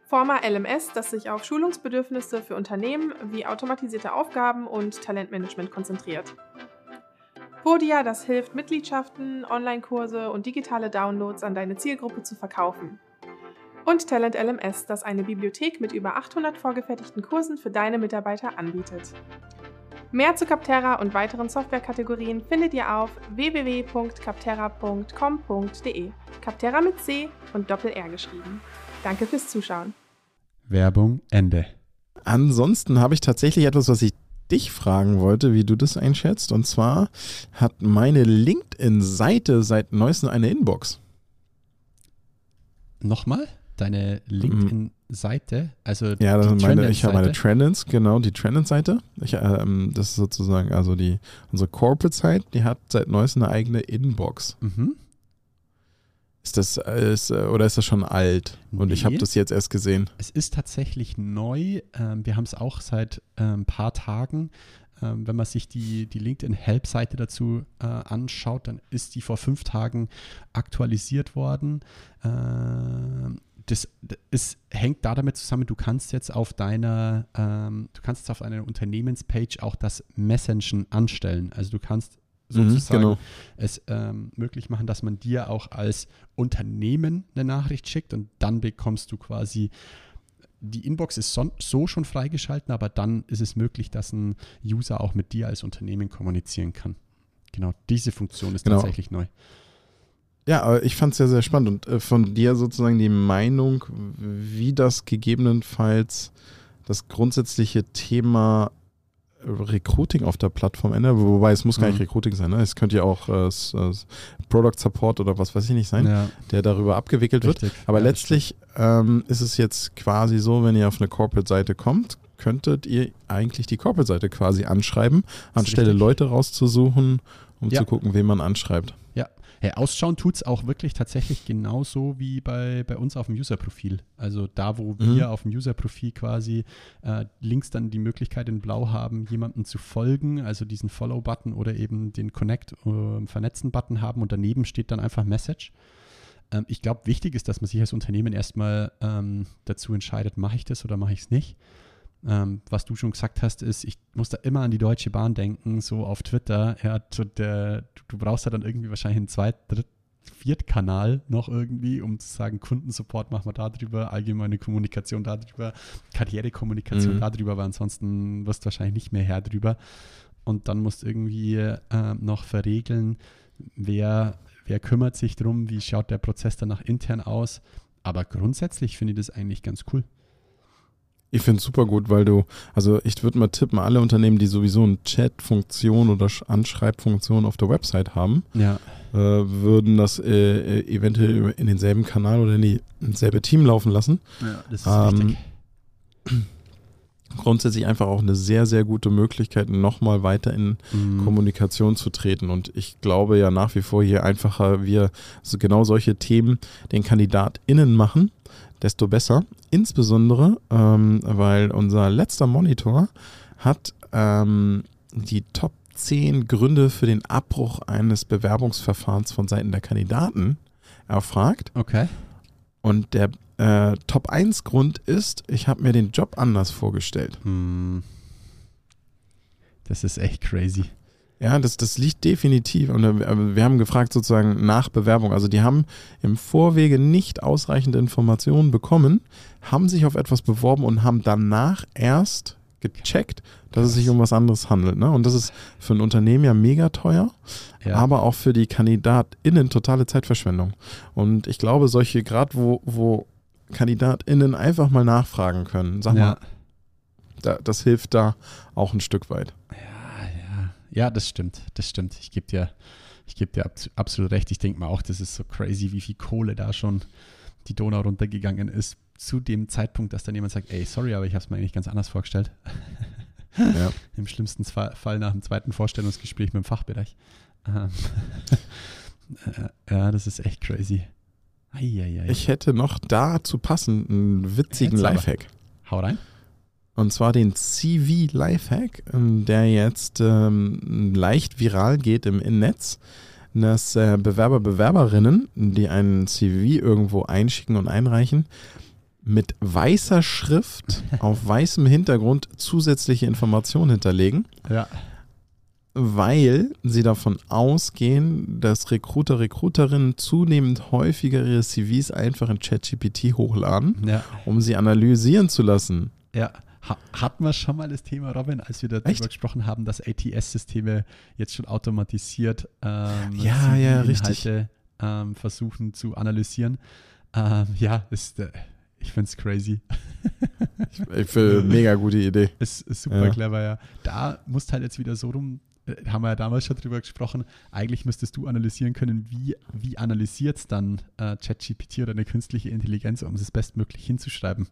Forma LMS, das sich auf Schulungsbedürfnisse für Unternehmen wie automatisierte Aufgaben und Talentmanagement konzentriert. Podia, das hilft, Mitgliedschaften, Online-Kurse und digitale Downloads an deine Zielgruppe zu verkaufen. Und Talent LMS, das eine Bibliothek mit über 800 vorgefertigten Kursen für deine Mitarbeiter anbietet. Mehr zu Capterra und weiteren Softwarekategorien findet ihr auf www.capterra.com.de. Capterra mit C und Doppel-R geschrieben. Danke fürs Zuschauen. Werbung Ende. Ansonsten habe ich tatsächlich etwas, was ich dich fragen wollte, wie du das einschätzt. Und zwar hat meine LinkedIn-Seite seit neuestem eine Inbox. Nochmal? Deine LinkedIn-Seite? Also Ja, das die ist meine, ich habe meine? Trendens, genau, die Trendens-Seite. Ich, ähm, das ist sozusagen, also die, unsere Corporate-Site, die hat seit neuestem eine eigene Inbox. Mhm. Ist das, äh, ist, äh, oder ist das schon alt? Und ich Nee. habe das jetzt erst gesehen. Es ist tatsächlich neu. Ähm, wir haben es auch seit ein paar Tagen. Ähm, wenn man sich die, die LinkedIn-Help-Seite dazu äh, anschaut, dann ist die vor fünf Tagen aktualisiert worden. Das, es hängt da damit zusammen, du kannst jetzt auf deiner, ähm, du kannst jetzt auf einer Unternehmenspage auch das Messengen anstellen. Also du kannst Mhm, sozusagen genau. es ähm, möglich machen, dass man dir auch als Unternehmen eine Nachricht schickt und dann bekommst du quasi die Inbox ist son- so schon freigeschalten, aber dann ist es möglich, dass ein User auch mit dir als Unternehmen kommunizieren kann. Genau, diese Funktion ist Genau. tatsächlich neu. Ja, aber ich fand es sehr, sehr spannend. Und äh, von dir sozusagen die Meinung, wie das gegebenenfalls das grundsätzliche Thema Recruiting auf der Plattform ändert. Wobei es muss gar nicht Mhm. Recruiting sein. Ne? Es könnte ja auch äh, äh, Product Support oder was weiß ich nicht sein, Ja, der darüber abgewickelt wird. richtig. Aber Ja, letztlich ähm, ist es jetzt quasi so, wenn ihr auf eine Corporate-Seite kommt, könntet ihr eigentlich die Corporate-Seite quasi anschreiben, anstelle. Leute rauszusuchen, um Ja. zu gucken, wen man anschreibt. Hey, ausschauen tut es auch wirklich tatsächlich genauso wie bei, bei uns auf dem User-Profil. Also da, wo Mhm. wir auf dem User-Profil quasi äh, links dann die Möglichkeit in Blau haben, jemandem zu folgen, also diesen Follow-Button oder eben den Connect, äh, haben und daneben steht dann einfach Message. Ähm, ich glaube, wichtig ist, dass man sich als Unternehmen erstmal ähm, dazu entscheidet, mache ich das oder mache ich es nicht. Ähm, was du schon gesagt hast, ist, ich muss da immer an die Deutsche Bahn denken, so auf Twitter. Ja, so der, du, du brauchst ja dann irgendwie wahrscheinlich einen Zweit-, Dritt-, Viertkanal noch irgendwie, um zu sagen, Kundensupport machen wir da drüber, allgemeine Kommunikation da drüber, Karrierekommunikation Mhm. da drüber, aber ansonsten wirst du wahrscheinlich nicht mehr her drüber. Und dann musst du irgendwie ähm, noch verregeln, wer, wer kümmert sich drum, wie schaut der Prozess danach intern aus. Aber grundsätzlich finde ich das eigentlich ganz cool. Ich finde es super gut, weil du, also ich würde mal tippen, alle Unternehmen, die sowieso eine Chat-Funktion oder Sch- Anschreibfunktion auf der Website haben, Ja, äh, würden das äh, äh, eventuell in denselben Kanal oder in die, ins selbe Team laufen lassen. das ist Ähm, wichtig. (clears throat) Grundsätzlich einfach auch eine sehr, sehr gute Möglichkeit, nochmal weiter in Mhm. Kommunikation zu treten. Und ich glaube ja nach wie vor, je einfacher wir so genau solche Themen den KandidatInnen machen, desto besser. Insbesondere, ähm, weil unser letzter Monitor hat ähm, die Top 10 Gründe für den Abbruch eines Bewerbungsverfahrens von Seiten der Kandidaten erfragt. Okay. Und der äh, Top 1 Grund ist, ich habe mir den Job anders vorgestellt. Hm. Das ist echt crazy. Ja, das, das liegt definitiv. Und äh, wir haben gefragt sozusagen nach Bewerbung. Also die haben im Vorwege nicht ausreichende Informationen bekommen, haben sich auf etwas beworben und haben danach erst gecheckt, dass es sich um was anderes handelt. Ne? Und das ist für ein Unternehmen ja mega teuer, Ja. aber auch für die KandidatInnen totale Zeitverschwendung. Und ich glaube, solche, gerade wo, wo KandidatInnen einfach mal nachfragen können, sag ja. mal, da, das hilft da auch ein Stück weit. Ja, das stimmt. Das stimmt. Ich gebe dir, ich geb dir abs- absolut recht. Ich denke mal auch, das ist so crazy, wie viel Kohle da schon die Donau runtergegangen ist. Zu dem Zeitpunkt, dass dann jemand sagt, ey, sorry, aber ich habe es mir eigentlich ganz anders vorgestellt. Ja. (laughs) Im schlimmsten Fa- Fall nach dem zweiten Vorstellungsgespräch mit dem Fachbereich. Ähm, äh, (laughs) ja, das ist echt crazy. Eieiei. Ich hätte noch dazu passend einen witzigen. Lifehack. Hau rein. Und zwar den CV Lifehack, ähm, der jetzt ähm, leicht viral geht im, im Netz. dass äh, Bewerber, Bewerberinnen, die einen CV irgendwo einschicken und einreichen, mit weißer Schrift (laughs) auf weißem Hintergrund zusätzliche Informationen hinterlegen, Ja. weil sie davon ausgehen, dass Recruiter, Recruiterinnen zunehmend häufiger ihre CVs einfach in ChatGPT hochladen, Ja. um sie analysieren zu lassen. Ja. Ha hatten wir schon mal das Thema, Robin, als wir darüber Echt? gesprochen haben, dass ATS-Systeme jetzt schon automatisiert ähm, Ja, ja. CV-Inhalte, ähm, versuchen zu analysieren. Ähm, ja, ist, äh, ich finde es crazy. Ich finde, mega gute Idee. (laughs) Ist, ist super Ja. clever, ja. Da musst halt jetzt wieder so rum, äh, haben wir ja damals schon drüber gesprochen, eigentlich müsstest du analysieren können, wie, wie analysiert es dann äh, ChatGPT oder eine künstliche Intelligenz, um es bestmöglich hinzuschreiben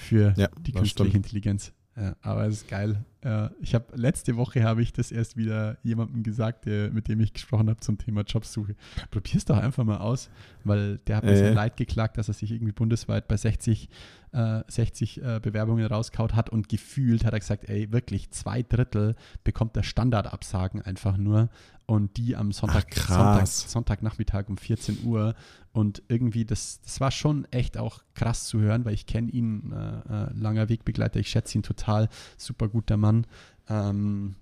für Ja, die künstliche stimmt. Intelligenz. Ja, aber es ist geil. Ja, ich habe letzte Woche habe ich das erst wieder jemandem gesagt, der, mit dem ich gesprochen habe zum Thema Jobsuche. Probier's doch einfach mal aus, weil der hat mir Äh. so leid geklagt, dass er sich irgendwie bundesweit bei 60, äh, 60 äh, Bewerbungen rauskaut hat und gefühlt hat er gesagt, ey, wirklich zwei Drittel bekommt der Standardabsagen einfach nur und die am Sonntag, Ach, Sonntag. Sonntagnachmittag um 14 Uhr und irgendwie, das, das war schon echt auch krass zu hören, weil ich kenne ihn, äh, äh, langer Wegbegleiter, ich schätze ihn total, super guter Mann. Ähm,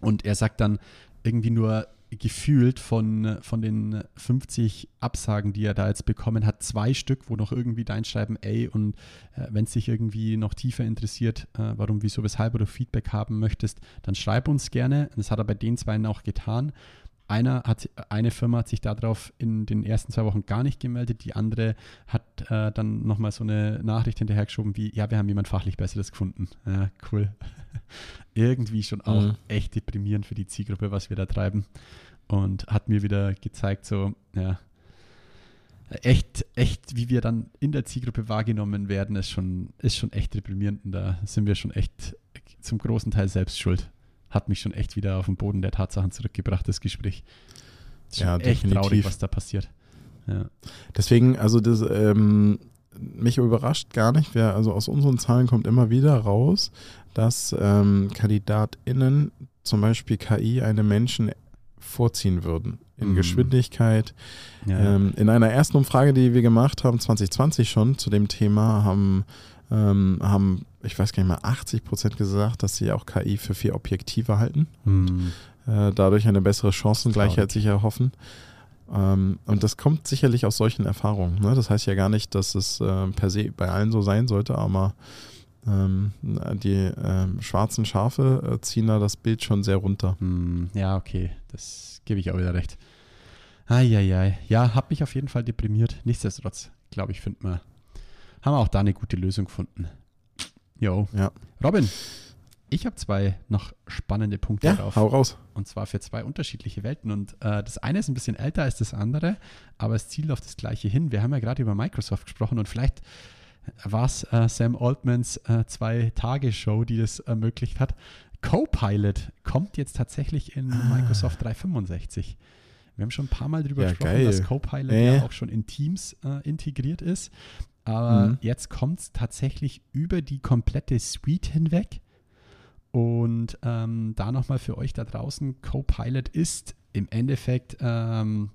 und er sagt dann irgendwie nur gefühlt von, von den 50 Absagen, die er da jetzt bekommen hat, zwei Stück, wo noch irgendwie dein schreiben, ey, und äh, wenn es dich irgendwie noch tiefer interessiert, äh, warum, wieso, weshalb oder Feedback haben möchtest, dann schreib uns gerne. Das hat er bei den zwei auch getan. Einer hat, eine Firma hat sich darauf in den ersten zwei Wochen gar nicht gemeldet, die andere hat äh, dann nochmal so eine Nachricht hinterhergeschoben wie, ja, wir haben jemand fachlich Besseres gefunden. Ja, cool. (laughs) Irgendwie schon auch Mhm. echt deprimierend für die Zielgruppe, was wir da treiben. Und hat mir wieder gezeigt, so, ja, echt, echt, wie wir dann in der Zielgruppe wahrgenommen werden, ist schon, ist schon echt deprimierend. Und da sind wir schon echt zum großen Teil selbst schuld. Hat mich schon echt wieder auf den Boden der Tatsachen zurückgebracht, das Gespräch. Ist schon Ja, echt traurig, definitiv. was da passiert. Ja. Deswegen, also das, ähm, mich überrascht gar nicht, wer, also aus unseren Zahlen kommt immer wieder raus, dass ähm, KandidatInnen zum Beispiel KI einem Menschen vorziehen würden. In Mhm. Geschwindigkeit. Ja, Ähm, in einer ersten Umfrage, die wir gemacht haben, 2020 schon, zu dem Thema, haben, ähm, haben ich weiß gar nicht mehr, 80 Prozent gesagt, dass sie auch KI für viel objektiver halten Hm. äh, dadurch eine bessere Chancengleichheit sich erhoffen. Ähm, und das kommt sicherlich aus solchen Erfahrungen. Ne? Das heißt ja gar nicht, dass es äh, per se bei allen so sein sollte, aber ähm, die ähm, schwarzen Schafe äh, ziehen da das Bild schon sehr runter. Hm, ja, okay, das gebe ich auch wieder recht. Eieiei. Ja, hat mich auf jeden Fall deprimiert. Nichtsdestotrotz, glaube ich, finden wir, haben wir auch da eine gute Lösung gefunden. Jo. Ja. Robin, ich habe zwei noch spannende Punkte Ja, drauf. hau raus. Und zwar für zwei unterschiedliche Welten. Und äh, das eine ist ein bisschen älter als das andere, aber es zielt auf das gleiche hin. Wir haben ja gerade über Microsoft gesprochen und vielleicht war es äh, Sam Altmans äh, Zwei-Tage-Show, die das ermöglicht hat. Copilot kommt jetzt tatsächlich in Microsoft 365. Wir haben schon ein paar Mal darüber Ja, gesprochen, geil. dass Copilot Äh. ja auch schon in Teams äh, integriert ist. Aber Mhm. jetzt kommt es tatsächlich über die komplette Suite hinweg. Und ähm, da nochmal für euch da draußen, Copilot ist im Endeffekt ähm,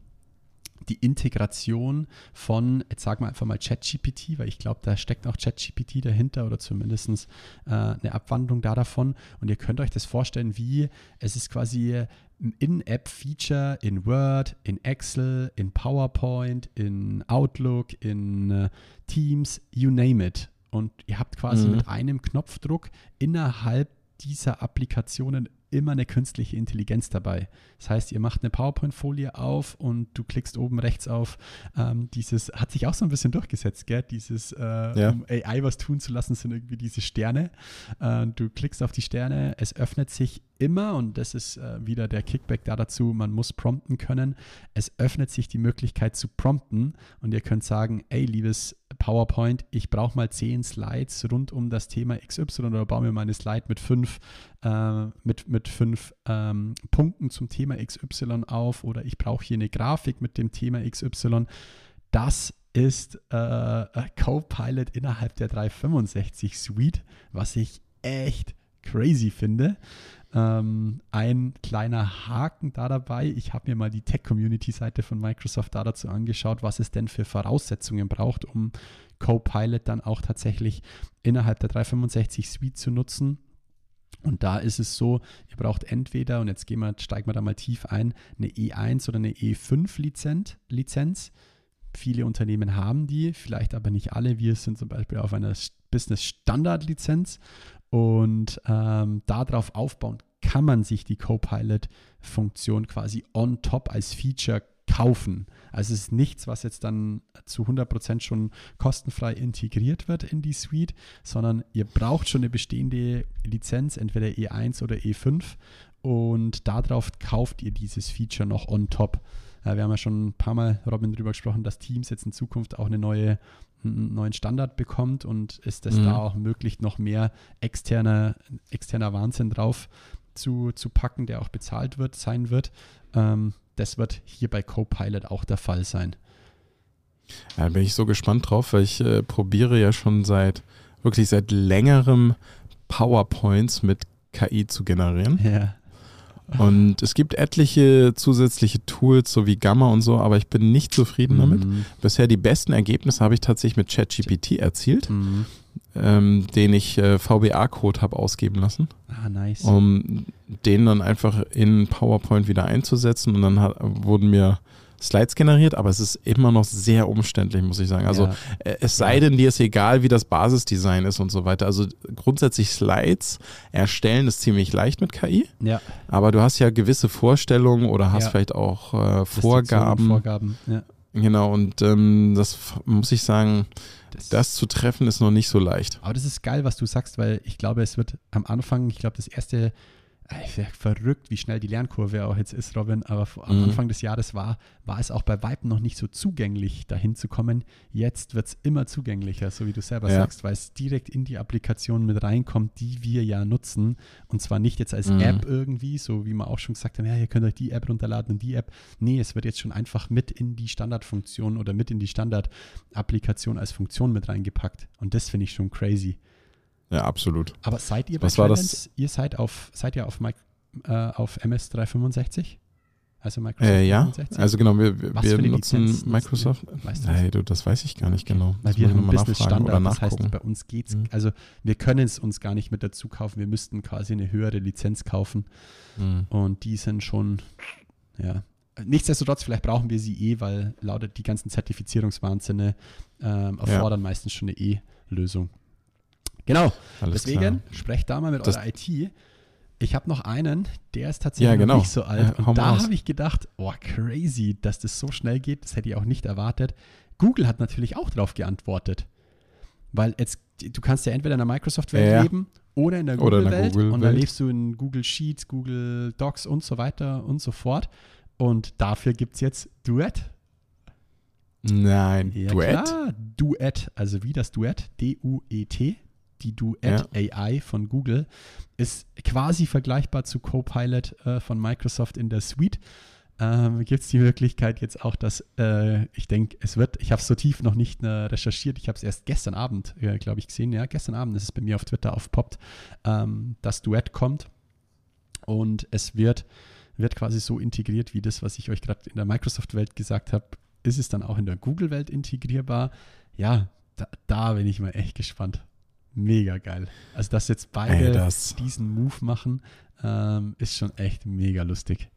die Integration von, jetzt sagen wir einfach mal ChatGPT, weil ich glaube, da steckt auch ChatGPT dahinter oder zumindest äh, eine Abwandlung da davon. Und ihr könnt euch das vorstellen, wie es ist quasi In-App-Feature in Word, in Excel, in PowerPoint, in Outlook, in äh, Teams, you name it. Und ihr habt quasi Mhm. mit einem Knopfdruck innerhalb dieser Applikationen immer eine künstliche Intelligenz dabei. Das heißt, ihr macht eine PowerPoint-Folie auf und du klickst oben rechts auf ähm, dieses, hat sich auch so ein bisschen durchgesetzt, gell? Dieses, äh, Ja. um AI was tun zu lassen, sind irgendwie diese Sterne. Äh, du klickst auf die Sterne, es öffnet sich immer, und das ist äh, wieder der Kickback da dazu, man muss prompten können. Es öffnet sich die Möglichkeit zu prompten und ihr könnt sagen, ey, liebes PowerPoint, ich brauche mal zehn Slides rund um das Thema XY oder baue mir meine Slide mit fünf, äh, mit, mit fünf ähm, Punkten zum Thema XY auf oder ich brauche hier eine Grafik mit dem Thema XY. Das ist äh, Copilot innerhalb der 365 Suite, was ich echt crazy finde. Ähm, ein kleiner Haken da dabei. Ich habe mir mal die Tech-Community-Seite von Microsoft da dazu angeschaut, was es denn für Voraussetzungen braucht, um Copilot dann auch tatsächlich innerhalb der 365 Suite zu nutzen. Und da ist es so, ihr braucht entweder, und jetzt gehen wir, steigen wir da mal tief ein, eine E1 oder eine E5-Lizenz. Lizenz. Viele Unternehmen haben die, vielleicht aber nicht alle. Wir sind zum Beispiel auf einer Business-Standard-Lizenz und ähm, darauf aufbauend kann man sich die Copilot-Funktion quasi on top als Feature kaufen. Also es ist nichts, was jetzt dann zu 100% schon kostenfrei integriert wird in die Suite, sondern ihr braucht schon eine bestehende Lizenz, entweder E1 oder E5 und darauf kauft ihr dieses Feature noch on top. Äh, wir haben ja schon ein paar Mal, Robin, darüber gesprochen, dass Teams jetzt in Zukunft auch eine neue einen neuen Standard bekommt und ist es mhm. da auch möglich, noch mehr externer, externer Wahnsinn drauf zu, zu packen, der auch bezahlt wird, sein wird. Ähm, das wird hier bei Copilot auch der Fall sein. Ja, bin ich so gespannt drauf, weil ich äh, probiere ja schon seit wirklich seit längerem PowerPoints mit KI zu generieren. Ja. Und es gibt etliche zusätzliche Tools, so wie Gamma und so, aber ich bin nicht zufrieden mhm. damit. Bisher die besten Ergebnisse habe ich tatsächlich mit ChatGPT erzielt, mhm. ähm, den ich äh, VBA-Code habe ausgeben lassen. Ah, nice. Um den dann einfach in PowerPoint wieder einzusetzen. Und dann hat, wurden mir Slides generiert, aber es ist immer noch sehr umständlich, muss ich sagen. Also ja. Äh, es sei denn, dir ist egal, wie das Basisdesign ist und so weiter. Also grundsätzlich Slides erstellen ist ziemlich leicht mit KI. Ja. Aber du hast ja gewisse Vorstellungen oder hast ja. vielleicht auch äh, Vorgaben. Vorgaben, ja. Genau, und ähm, das muss ich sagen, das, das, zu treffen ist noch nicht so leicht. Aber das ist geil, was du sagst, weil ich glaube, es wird am Anfang, ich glaube, das erste ich wäre verrückt, wie schnell die Lernkurve auch jetzt ist, Robin. Aber am mhm. Anfang des Jahres war, war es auch bei Weitem noch nicht so zugänglich, dahin zu kommen. Jetzt wird es immer zugänglicher, so wie du selber ja. sagst, weil es direkt in die Applikation mit reinkommt, die wir ja nutzen. Und zwar nicht jetzt als mhm. App irgendwie, so wie wir auch schon gesagt haben, ja, ihr könnt euch die App runterladen und die App. Nee, es wird jetzt schon einfach mit in die Standardfunktion oder mit in die Standardapplikation als Funktion mit reingepackt. Und das finde ich schon crazy. Ja, absolut. Aber seid ihr bei Was Trendance, war das? Ihr seid auf, seid ihr auf, äh, auf MS 365? Also Microsoft äh, ja, 365? also genau, wir, wir nutzen Lizenz Microsoft. Weißt du Nein, du, das weiß ich gar nicht genau. Weil wir haben Business Standard, das heißt, bei uns geht's, mhm. also wir können es uns gar nicht mit dazu kaufen, wir müssten quasi eine höhere Lizenz kaufen mhm. und die sind schon, ja, Nichtsdestotrotz, vielleicht brauchen wir sie eh, weil lautet die ganzen Zertifizierungswahnsinne ähm, erfordern ja. meistens schon eine E-Lösung. Genau. Alles Deswegen klar. sprecht da mal mit das eurer IT. Ich habe noch einen, der ist tatsächlich ja, genau. nicht so alt. Ja, und da habe ich gedacht, oh, crazy, dass das so schnell geht. Das hätte ich auch nicht erwartet. Google hat natürlich auch darauf geantwortet. Weil jetzt, du kannst ja entweder in der Microsoft-Welt ja, leben oder in der Google-Welt. Google und da lebst du in Google Sheets, Google Docs und so weiter und so fort. Und dafür gibt es jetzt Duet. Nein, ja, Duett? Klar, Duett, also wie das Duett, D-U-E-T, die Duet ja. AI von Google, ist quasi vergleichbar zu Copilot äh, von Microsoft in der Suite. Ähm, Gibt es die Möglichkeit jetzt auch, dass äh, ich denke, es wird, ich habe es so tief noch nicht äh, recherchiert, ich habe es erst gestern Abend, äh, glaube ich, gesehen, ja, gestern Abend ist es bei mir auf Twitter aufpoppt, ähm, dass Duet kommt und es wird, wird quasi so integriert, wie das, was ich euch gerade in der Microsoft-Welt gesagt habe, ist es dann auch in der Google-Welt integrierbar. Ja, da, da bin ich mal echt gespannt. Mega geil. Also, dass jetzt beide Ey, das. diesen Move machen, ähm, ist schon echt mega lustig.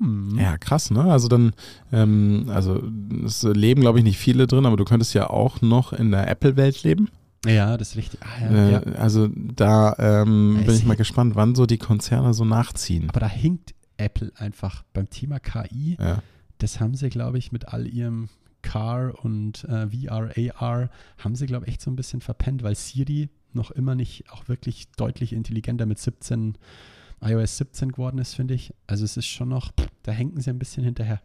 Hm. Ja, krass, ne? Also dann, ähm, also es leben, glaube ich, nicht viele drin, aber du könntest ja auch noch in der Apple-Welt leben. Ja, das ist richtig. Ah, ja, äh, ja. Also da ähm, bin ich mal gespannt, wann so die Konzerne so nachziehen. Aber da hinkt Apple einfach beim Thema KI. Ja. Das haben sie, glaube ich, mit all ihrem Car und äh, VR, AR haben sie, glaube ich, echt so ein bisschen verpennt, weil Siri noch immer nicht auch wirklich deutlich intelligenter mit 17, iOS 17 geworden ist, finde ich. Also es ist schon noch, da hängen sie ein bisschen hinterher.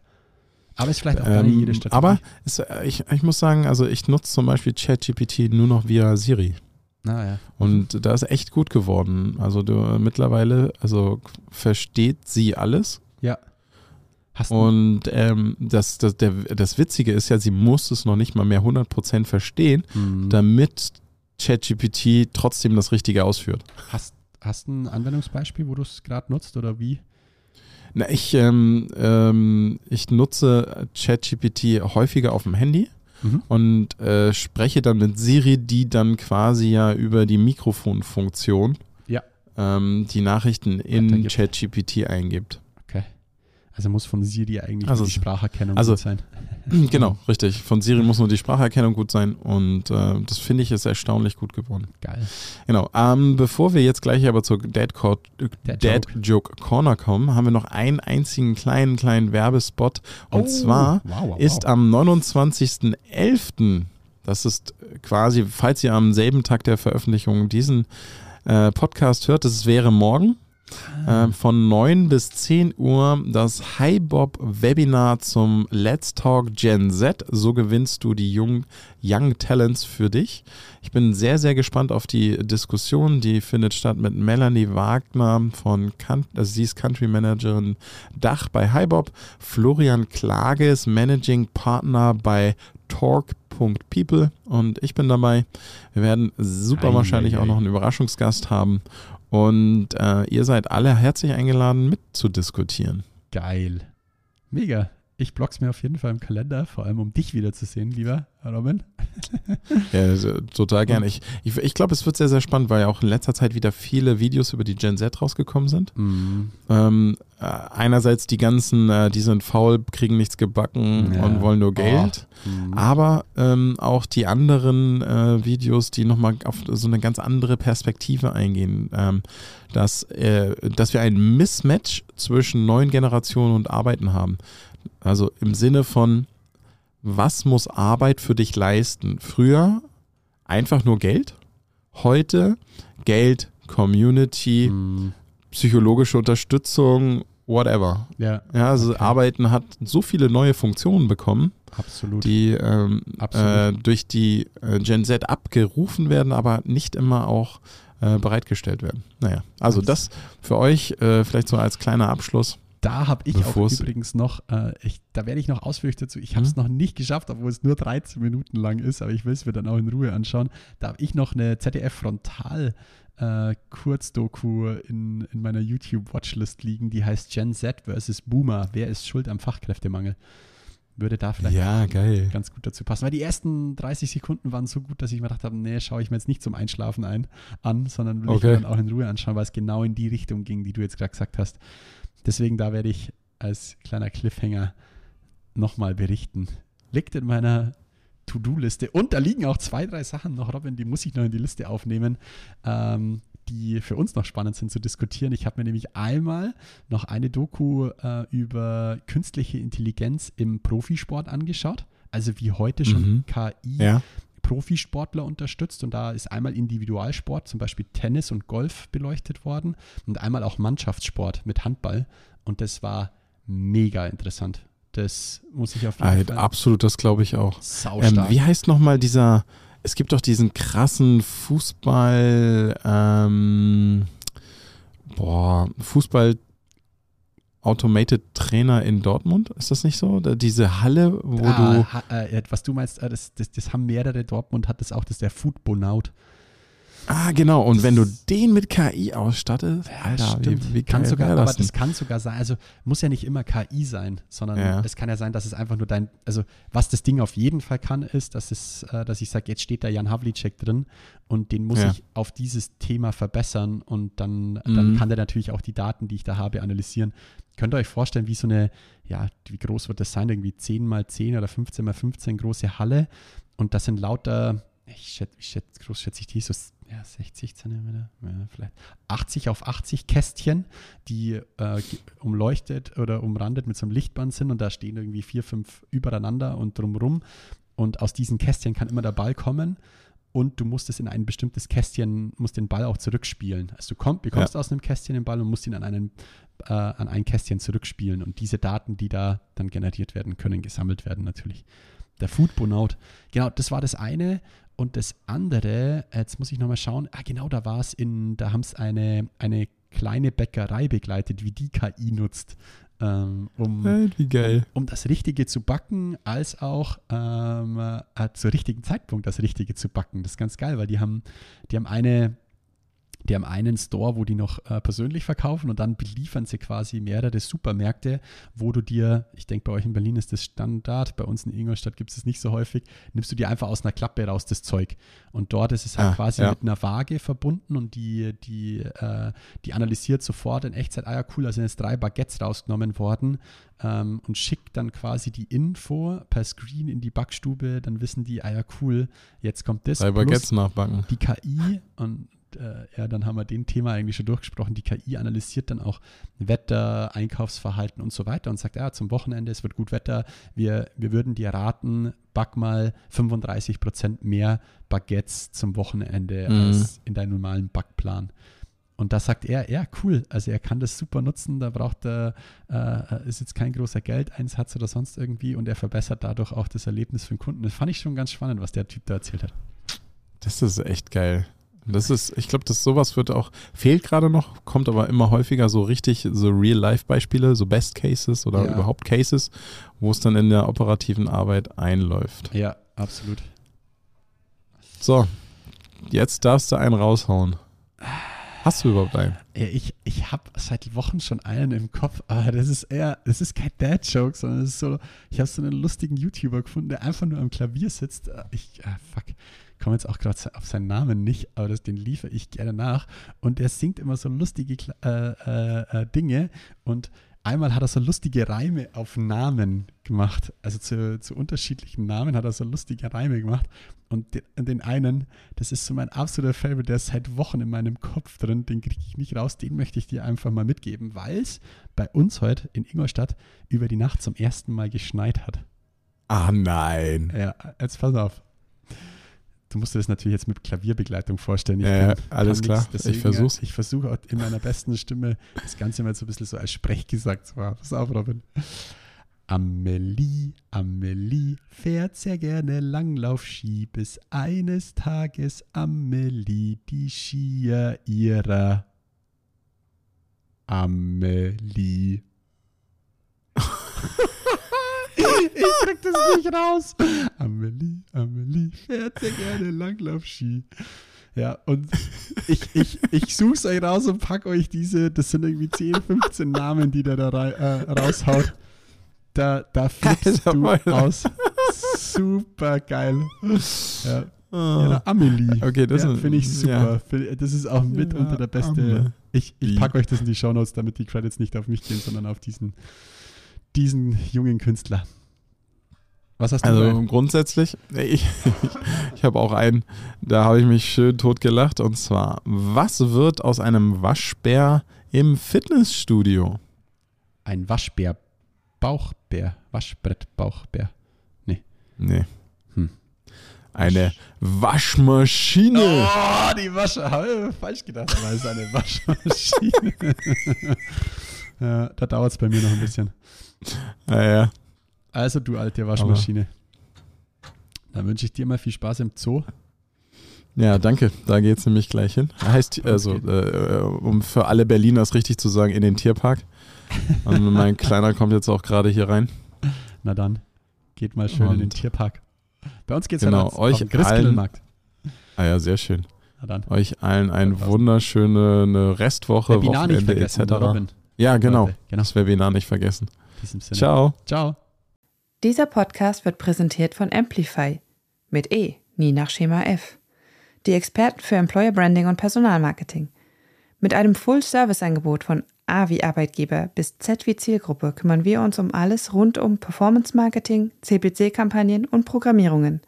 Aber es ist vielleicht auch ähm, nicht jede Strategie. Aber es, äh, ich, ich muss sagen, also ich nutze zum Beispiel ChatGPT nur noch via Siri. Ah, ja. Und da ist echt gut geworden. Also du äh, mittlerweile, also versteht sie alles. Hast und ähm, das, das, der, das Witzige ist ja, sie muss es noch nicht mal mehr 100% verstehen, mhm. damit ChatGPT trotzdem das Richtige ausführt. Hast, hast du ein Anwendungsbeispiel, wo du es gerade nutzt oder wie? Na, ich, ähm, ähm, ich nutze ChatGPT häufiger auf dem Handy Mhm. und äh, spreche dann mit Siri, die dann quasi ja über die Mikrofonfunktion Ja. ähm, die Nachrichten in. ChatGPT eingibt. Also muss von Siri eigentlich Also die Spracherkennung also- gut sein. (clears throat) genau, richtig. Von Siri muss nur die Spracherkennung gut sein und äh, das finde ich ist erstaunlich gut geworden. Geil. Genau. Ähm, bevor wir jetzt gleich aber zur Dead, Co Dead Dead Joke. Joke. Corner kommen, haben wir noch einen einzigen kleinen, kleinen Werbespot. Und Oh, zwar wow, wow, ist wow. am 29.11., das ist quasi, falls ihr am selben Tag der Veröffentlichung diesen äh, Podcast hört, das wäre morgen. Äh, von 9 bis 10 Uhr das HiBob Webinar zum Let's Talk Gen Z. So gewinnst du die Young, Young Talents für dich. Ich bin sehr, sehr gespannt auf die Diskussion. Die findet statt mit Melanie Wagner von, also sie ist Country Managerin Dach bei HiBob. Florian Klage ist Managing Partner bei Talk.people und ich bin dabei. Wir werden super Ei, wahrscheinlich ei, auch noch einen Überraschungsgast haben. Und äh, ihr seid alle herzlich eingeladen, mitzudiskutieren. Geil. Mega. Ich block's mir auf jeden Fall im Kalender, vor allem um dich wiederzusehen, lieber Robin. (laughs) Ja, total gerne. Ich, ich, ich glaube, es wird sehr, sehr spannend, weil ja auch in letzter Zeit wieder viele Videos über die Gen Z rausgekommen sind. Ähm, äh, einerseits die ganzen, äh, die sind faul, kriegen nichts gebacken Ja. und wollen nur Geld. Mhm. Aber ähm, auch die anderen äh, Videos, die nochmal auf so eine ganz andere Perspektive eingehen, ähm, dass, äh, dass wir ein Mismatch zwischen neuen Generationen und Arbeiten haben. Also im Sinne von, was muss Arbeit für dich leisten? Früher einfach nur Geld, heute Geld, Community, Mhm. psychologische Unterstützung, whatever. Ja, Ja, also Okay. Arbeiten hat so viele neue Funktionen bekommen absolut. die ähm, äh, Absolut. durch die äh, Gen Z abgerufen werden, aber nicht immer auch äh, bereitgestellt werden. Naja, also das für euch äh, vielleicht so als kleiner Abschluss. Da habe ich Bevor auch übrigens noch, äh, ich, da werde ich noch ausführlich dazu, ich habe es Mhm. noch nicht geschafft, obwohl es nur 13 Minuten lang ist, aber ich will es mir dann auch in Ruhe anschauen. Da habe ich noch eine ZDF-Frontal äh, Kurzdoku in, in meiner YouTube-Watchlist liegen, die heißt Gen Z versus Boomer. Wer ist schuld am Fachkräftemangel? Würde da vielleicht Ja, ganz gut dazu passen. Weil die ersten 30 Sekunden waren so gut, dass ich mir gedacht habe, nee, schaue ich mir jetzt nicht zum Einschlafen ein, an, sondern will ich Okay. mir dann auch in Ruhe anschauen, weil es genau in die Richtung ging, die du jetzt gerade gesagt hast. Deswegen, da werde ich als kleiner Cliffhanger nochmal berichten. Liegt in meiner To-Do-Liste. Und da liegen auch zwei, drei Sachen noch, Robin, die muss ich noch in die Liste aufnehmen, ähm, die für uns noch spannend sind zu diskutieren. Ich habe mir nämlich einmal noch eine Doku äh, über künstliche Intelligenz im Profisport angeschaut. Also wie heute schon Mhm. KI Ja. Profisportler unterstützt und da ist einmal Individualsport, zum Beispiel Tennis und Golf beleuchtet worden und einmal auch Mannschaftssport mit Handball und das war mega interessant. Das muss ich auf jeden Ah, Fall absolut, das glaube ich auch. Ähm, wie heißt nochmal dieser, es gibt doch diesen krassen Fußball, ähm, boah, Fußball Automated Trainer in Dortmund, ist das nicht so? Da, diese Halle, wo du, ah, ha, äh, was du meinst, äh, das, das, das haben mehrere, Dortmund hat das auch, das ist der Footbonaut. ah genau, und wenn du den mit KI ausstattest, Alter, stimmt. wie, wie kann sogar, aber das das kann sogar sein, also muss ja nicht immer KI sein, sondern Ja. es kann ja sein, dass es einfach nur dein, also was das Ding auf jeden Fall kann, ist, dass es, äh, dass ich sage, jetzt steht da Jan Havlicek drin und den muss Ja. ich auf dieses Thema verbessern und dann, dann Mhm. kann der natürlich auch die Daten, die ich da habe, analysieren. Könnt ihr euch vorstellen, wie so eine, ja, wie groß wird das sein? Irgendwie 10 mal 10 oder 15 mal 15 große Halle. Und das sind lauter, ich schätze, wie schätze, groß schätze ich die, so ja, 60 Zentimeter, ja, vielleicht 80 auf 80 Kästchen, die äh, umleuchtet oder umrandet mit so einem Lichtband sind. Und da stehen irgendwie vier, fünf übereinander und drumrum. Und aus diesen Kästchen kann immer der Ball kommen und du musst es in ein bestimmtes Kästchen, musst den Ball auch zurückspielen. Also du komm, bekommst aus einem Kästchen den Ball und musst ihn an, einen, äh, an ein Kästchen zurückspielen und diese Daten, die da dann generiert werden, können gesammelt werden natürlich. Der Foodbonaut. Genau, das war das eine. Und das andere, jetzt muss ich nochmal schauen, ah genau, da war es in, da haben es eine, eine kleine Bäckerei begleitet, wie die KI nutzt. Ähm, um, um das Richtige zu backen, als auch ähm, äh, zur richtigen Zeitpunkt das Richtige zu backen. Das ist ganz geil, weil die haben, die haben eine, die haben einen Store, wo die noch äh, persönlich verkaufen und dann beliefern sie quasi mehrere Supermärkte, wo du dir, ich denke, bei euch in Berlin ist das Standard, bei uns in Ingolstadt gibt es es nicht so häufig, nimmst du dir einfach aus einer Klappe raus das Zeug. Und dort ist es halt Ah, quasi ja. mit einer Waage verbunden und die, die, äh, die analysiert sofort in Echtzeit, ah ja, cool, da sind jetzt drei Baguettes rausgenommen worden ähm, und schickt dann quasi die Info per Screen in die Backstube, dann wissen die, ah ja, cool, jetzt kommt das. Drei Baguettes nachbacken. die KI und äh, ja, dann haben wir den Thema eigentlich schon durchgesprochen. Die KI analysiert dann auch Wetter, Einkaufsverhalten und so weiter und sagt, ja, zum Wochenende, es wird gut Wetter, wir, wir würden dir raten, back mal 35 Prozent mehr Baguettes zum Wochenende Mhm. als in deinem normalen Backplan. Und da sagt er, ja, cool, also er kann das super nutzen, da braucht er, äh, ist jetzt kein großer Geldeinsatz oder sonst irgendwie und er verbessert dadurch auch das Erlebnis für den Kunden. Das fand ich schon ganz spannend, was der Typ da erzählt hat. Das ist echt geil. Das ist, ich glaube, dass sowas wird auch, fehlt gerade noch, kommt aber immer häufiger so richtig, so Real-Life-Beispiele, so Best Cases oder Ja. überhaupt Cases, wo es dann in der operativen Arbeit einläuft. Ja, absolut. So, jetzt darfst du einen raushauen. Hast du überhaupt einen? Ja, ich, ich habe seit Wochen schon einen im Kopf, aber das ist eher, das ist kein Dad-Joke, sondern es ist so, ich habe so einen lustigen YouTuber gefunden, der einfach nur am Klavier sitzt. Ich, ah, fuck, komme jetzt auch gerade auf seinen Namen nicht, aber das, den liefere ich gerne nach. Und der singt immer so lustige äh, äh, äh, Dinge und einmal hat er so lustige Reime auf Namen gemacht. Also zu, zu unterschiedlichen Namen hat er so lustige Reime gemacht. Und den, den einen, das ist so mein absoluter Favorite, der ist seit Wochen in meinem Kopf drin, den kriege ich nicht raus, den möchte ich dir einfach mal mitgeben, weil es bei uns heute in Ingolstadt über die Nacht zum ersten Mal geschneit hat. Ah, nein. Ja, jetzt pass auf. Du musst dir das natürlich jetzt mit Klavierbegleitung vorstellen. Ich Ja, kann- alles kann klar. nichts, Ich versuch's. Ich versuche auch in meiner besten Stimme das Ganze mal so ein bisschen so als Sprechgesang zu machen. Pass auf, Robin. Amelie, Amelie fährt sehr gerne Langlaufski, bis eines Tages Amelie die Skier ihrer Amelie. (laughs) ich krieg das nicht raus. Amelie, Amelie fährt sehr gerne Langlaufski. Ja, und ich, ich, ich suche euch raus und pack euch diese, das sind irgendwie 10, 15 Namen, die der da äh, raushaut. Da, da flippst du aus. Super geil. Ja. Ah. Ja, Amelie. Okay, das ja, finde ich super. ja. Das ist auch mitunter der beste. Ich, ich packe euch das in die Shownotes, damit die Credits nicht auf mich gehen, sondern auf diesen, diesen jungen Künstler. Was hast du Also grundsätzlich, ich, (laughs) ich habe auch einen, da habe ich mich schön tot gelacht. Und zwar, was wird aus einem Waschbär im Fitnessstudio? Ein Waschbär, Bauchbär, Waschbrett, Bauchbär. Nee. Hm. Eine Waschmaschine. Oh, die Wasche. Falsch gedacht, aber es ist eine Waschmaschine. (laughs) ja, da dauert es bei mir noch ein bisschen. (laughs) Naja, Also, du alte Waschmaschine. Dann wünsche ich dir mal viel Spaß im Zoo. ja, danke. Da geht es nämlich gleich hin. Heißt, also, äh, um für alle Berliners richtig zu sagen, in den Tierpark. Und (laughs) mein Kleiner kommt jetzt auch gerade hier rein. Na dann, geht mal schön in den Und- Tierpark. Bei uns geht es Genau, halt auf euch den Christkindlmarkt. Ah ja, sehr schön. Euch allen eine wunderschöne Restwoche, Webinar nicht Wochenende etc. Ja, genau. Leute, genau. Das Webinar nicht vergessen. Ciao. Ciao. Dieser Podcast wird präsentiert von Amplify mit E, nie nach Schema F. Die Experten für Employer Branding und Personalmarketing. Mit einem Full-Service-Angebot von A wie Arbeitgeber bis Z wie Zielgruppe kümmern wir uns um alles rund um Performance-Marketing, CPC-Kampagnen und Programmierungen.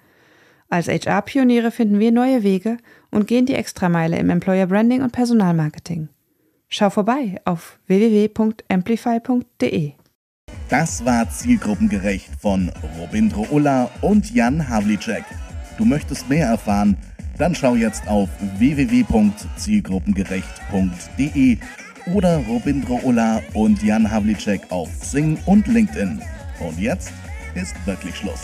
Als HR-Pioniere finden wir neue Wege und gehen die Extrameile im Employer Branding und Personalmarketing. Schau vorbei auf www.amplify.de. Das war zielgruppengerecht von Robindro Ulla und Jan Havlicek. Du möchtest mehr erfahren? Dann schau jetzt auf www.zielgruppengerecht.de oder Robindro Ulla und Jan Havlicek auf Xing und LinkedIn. Und jetzt ist wirklich Schluss.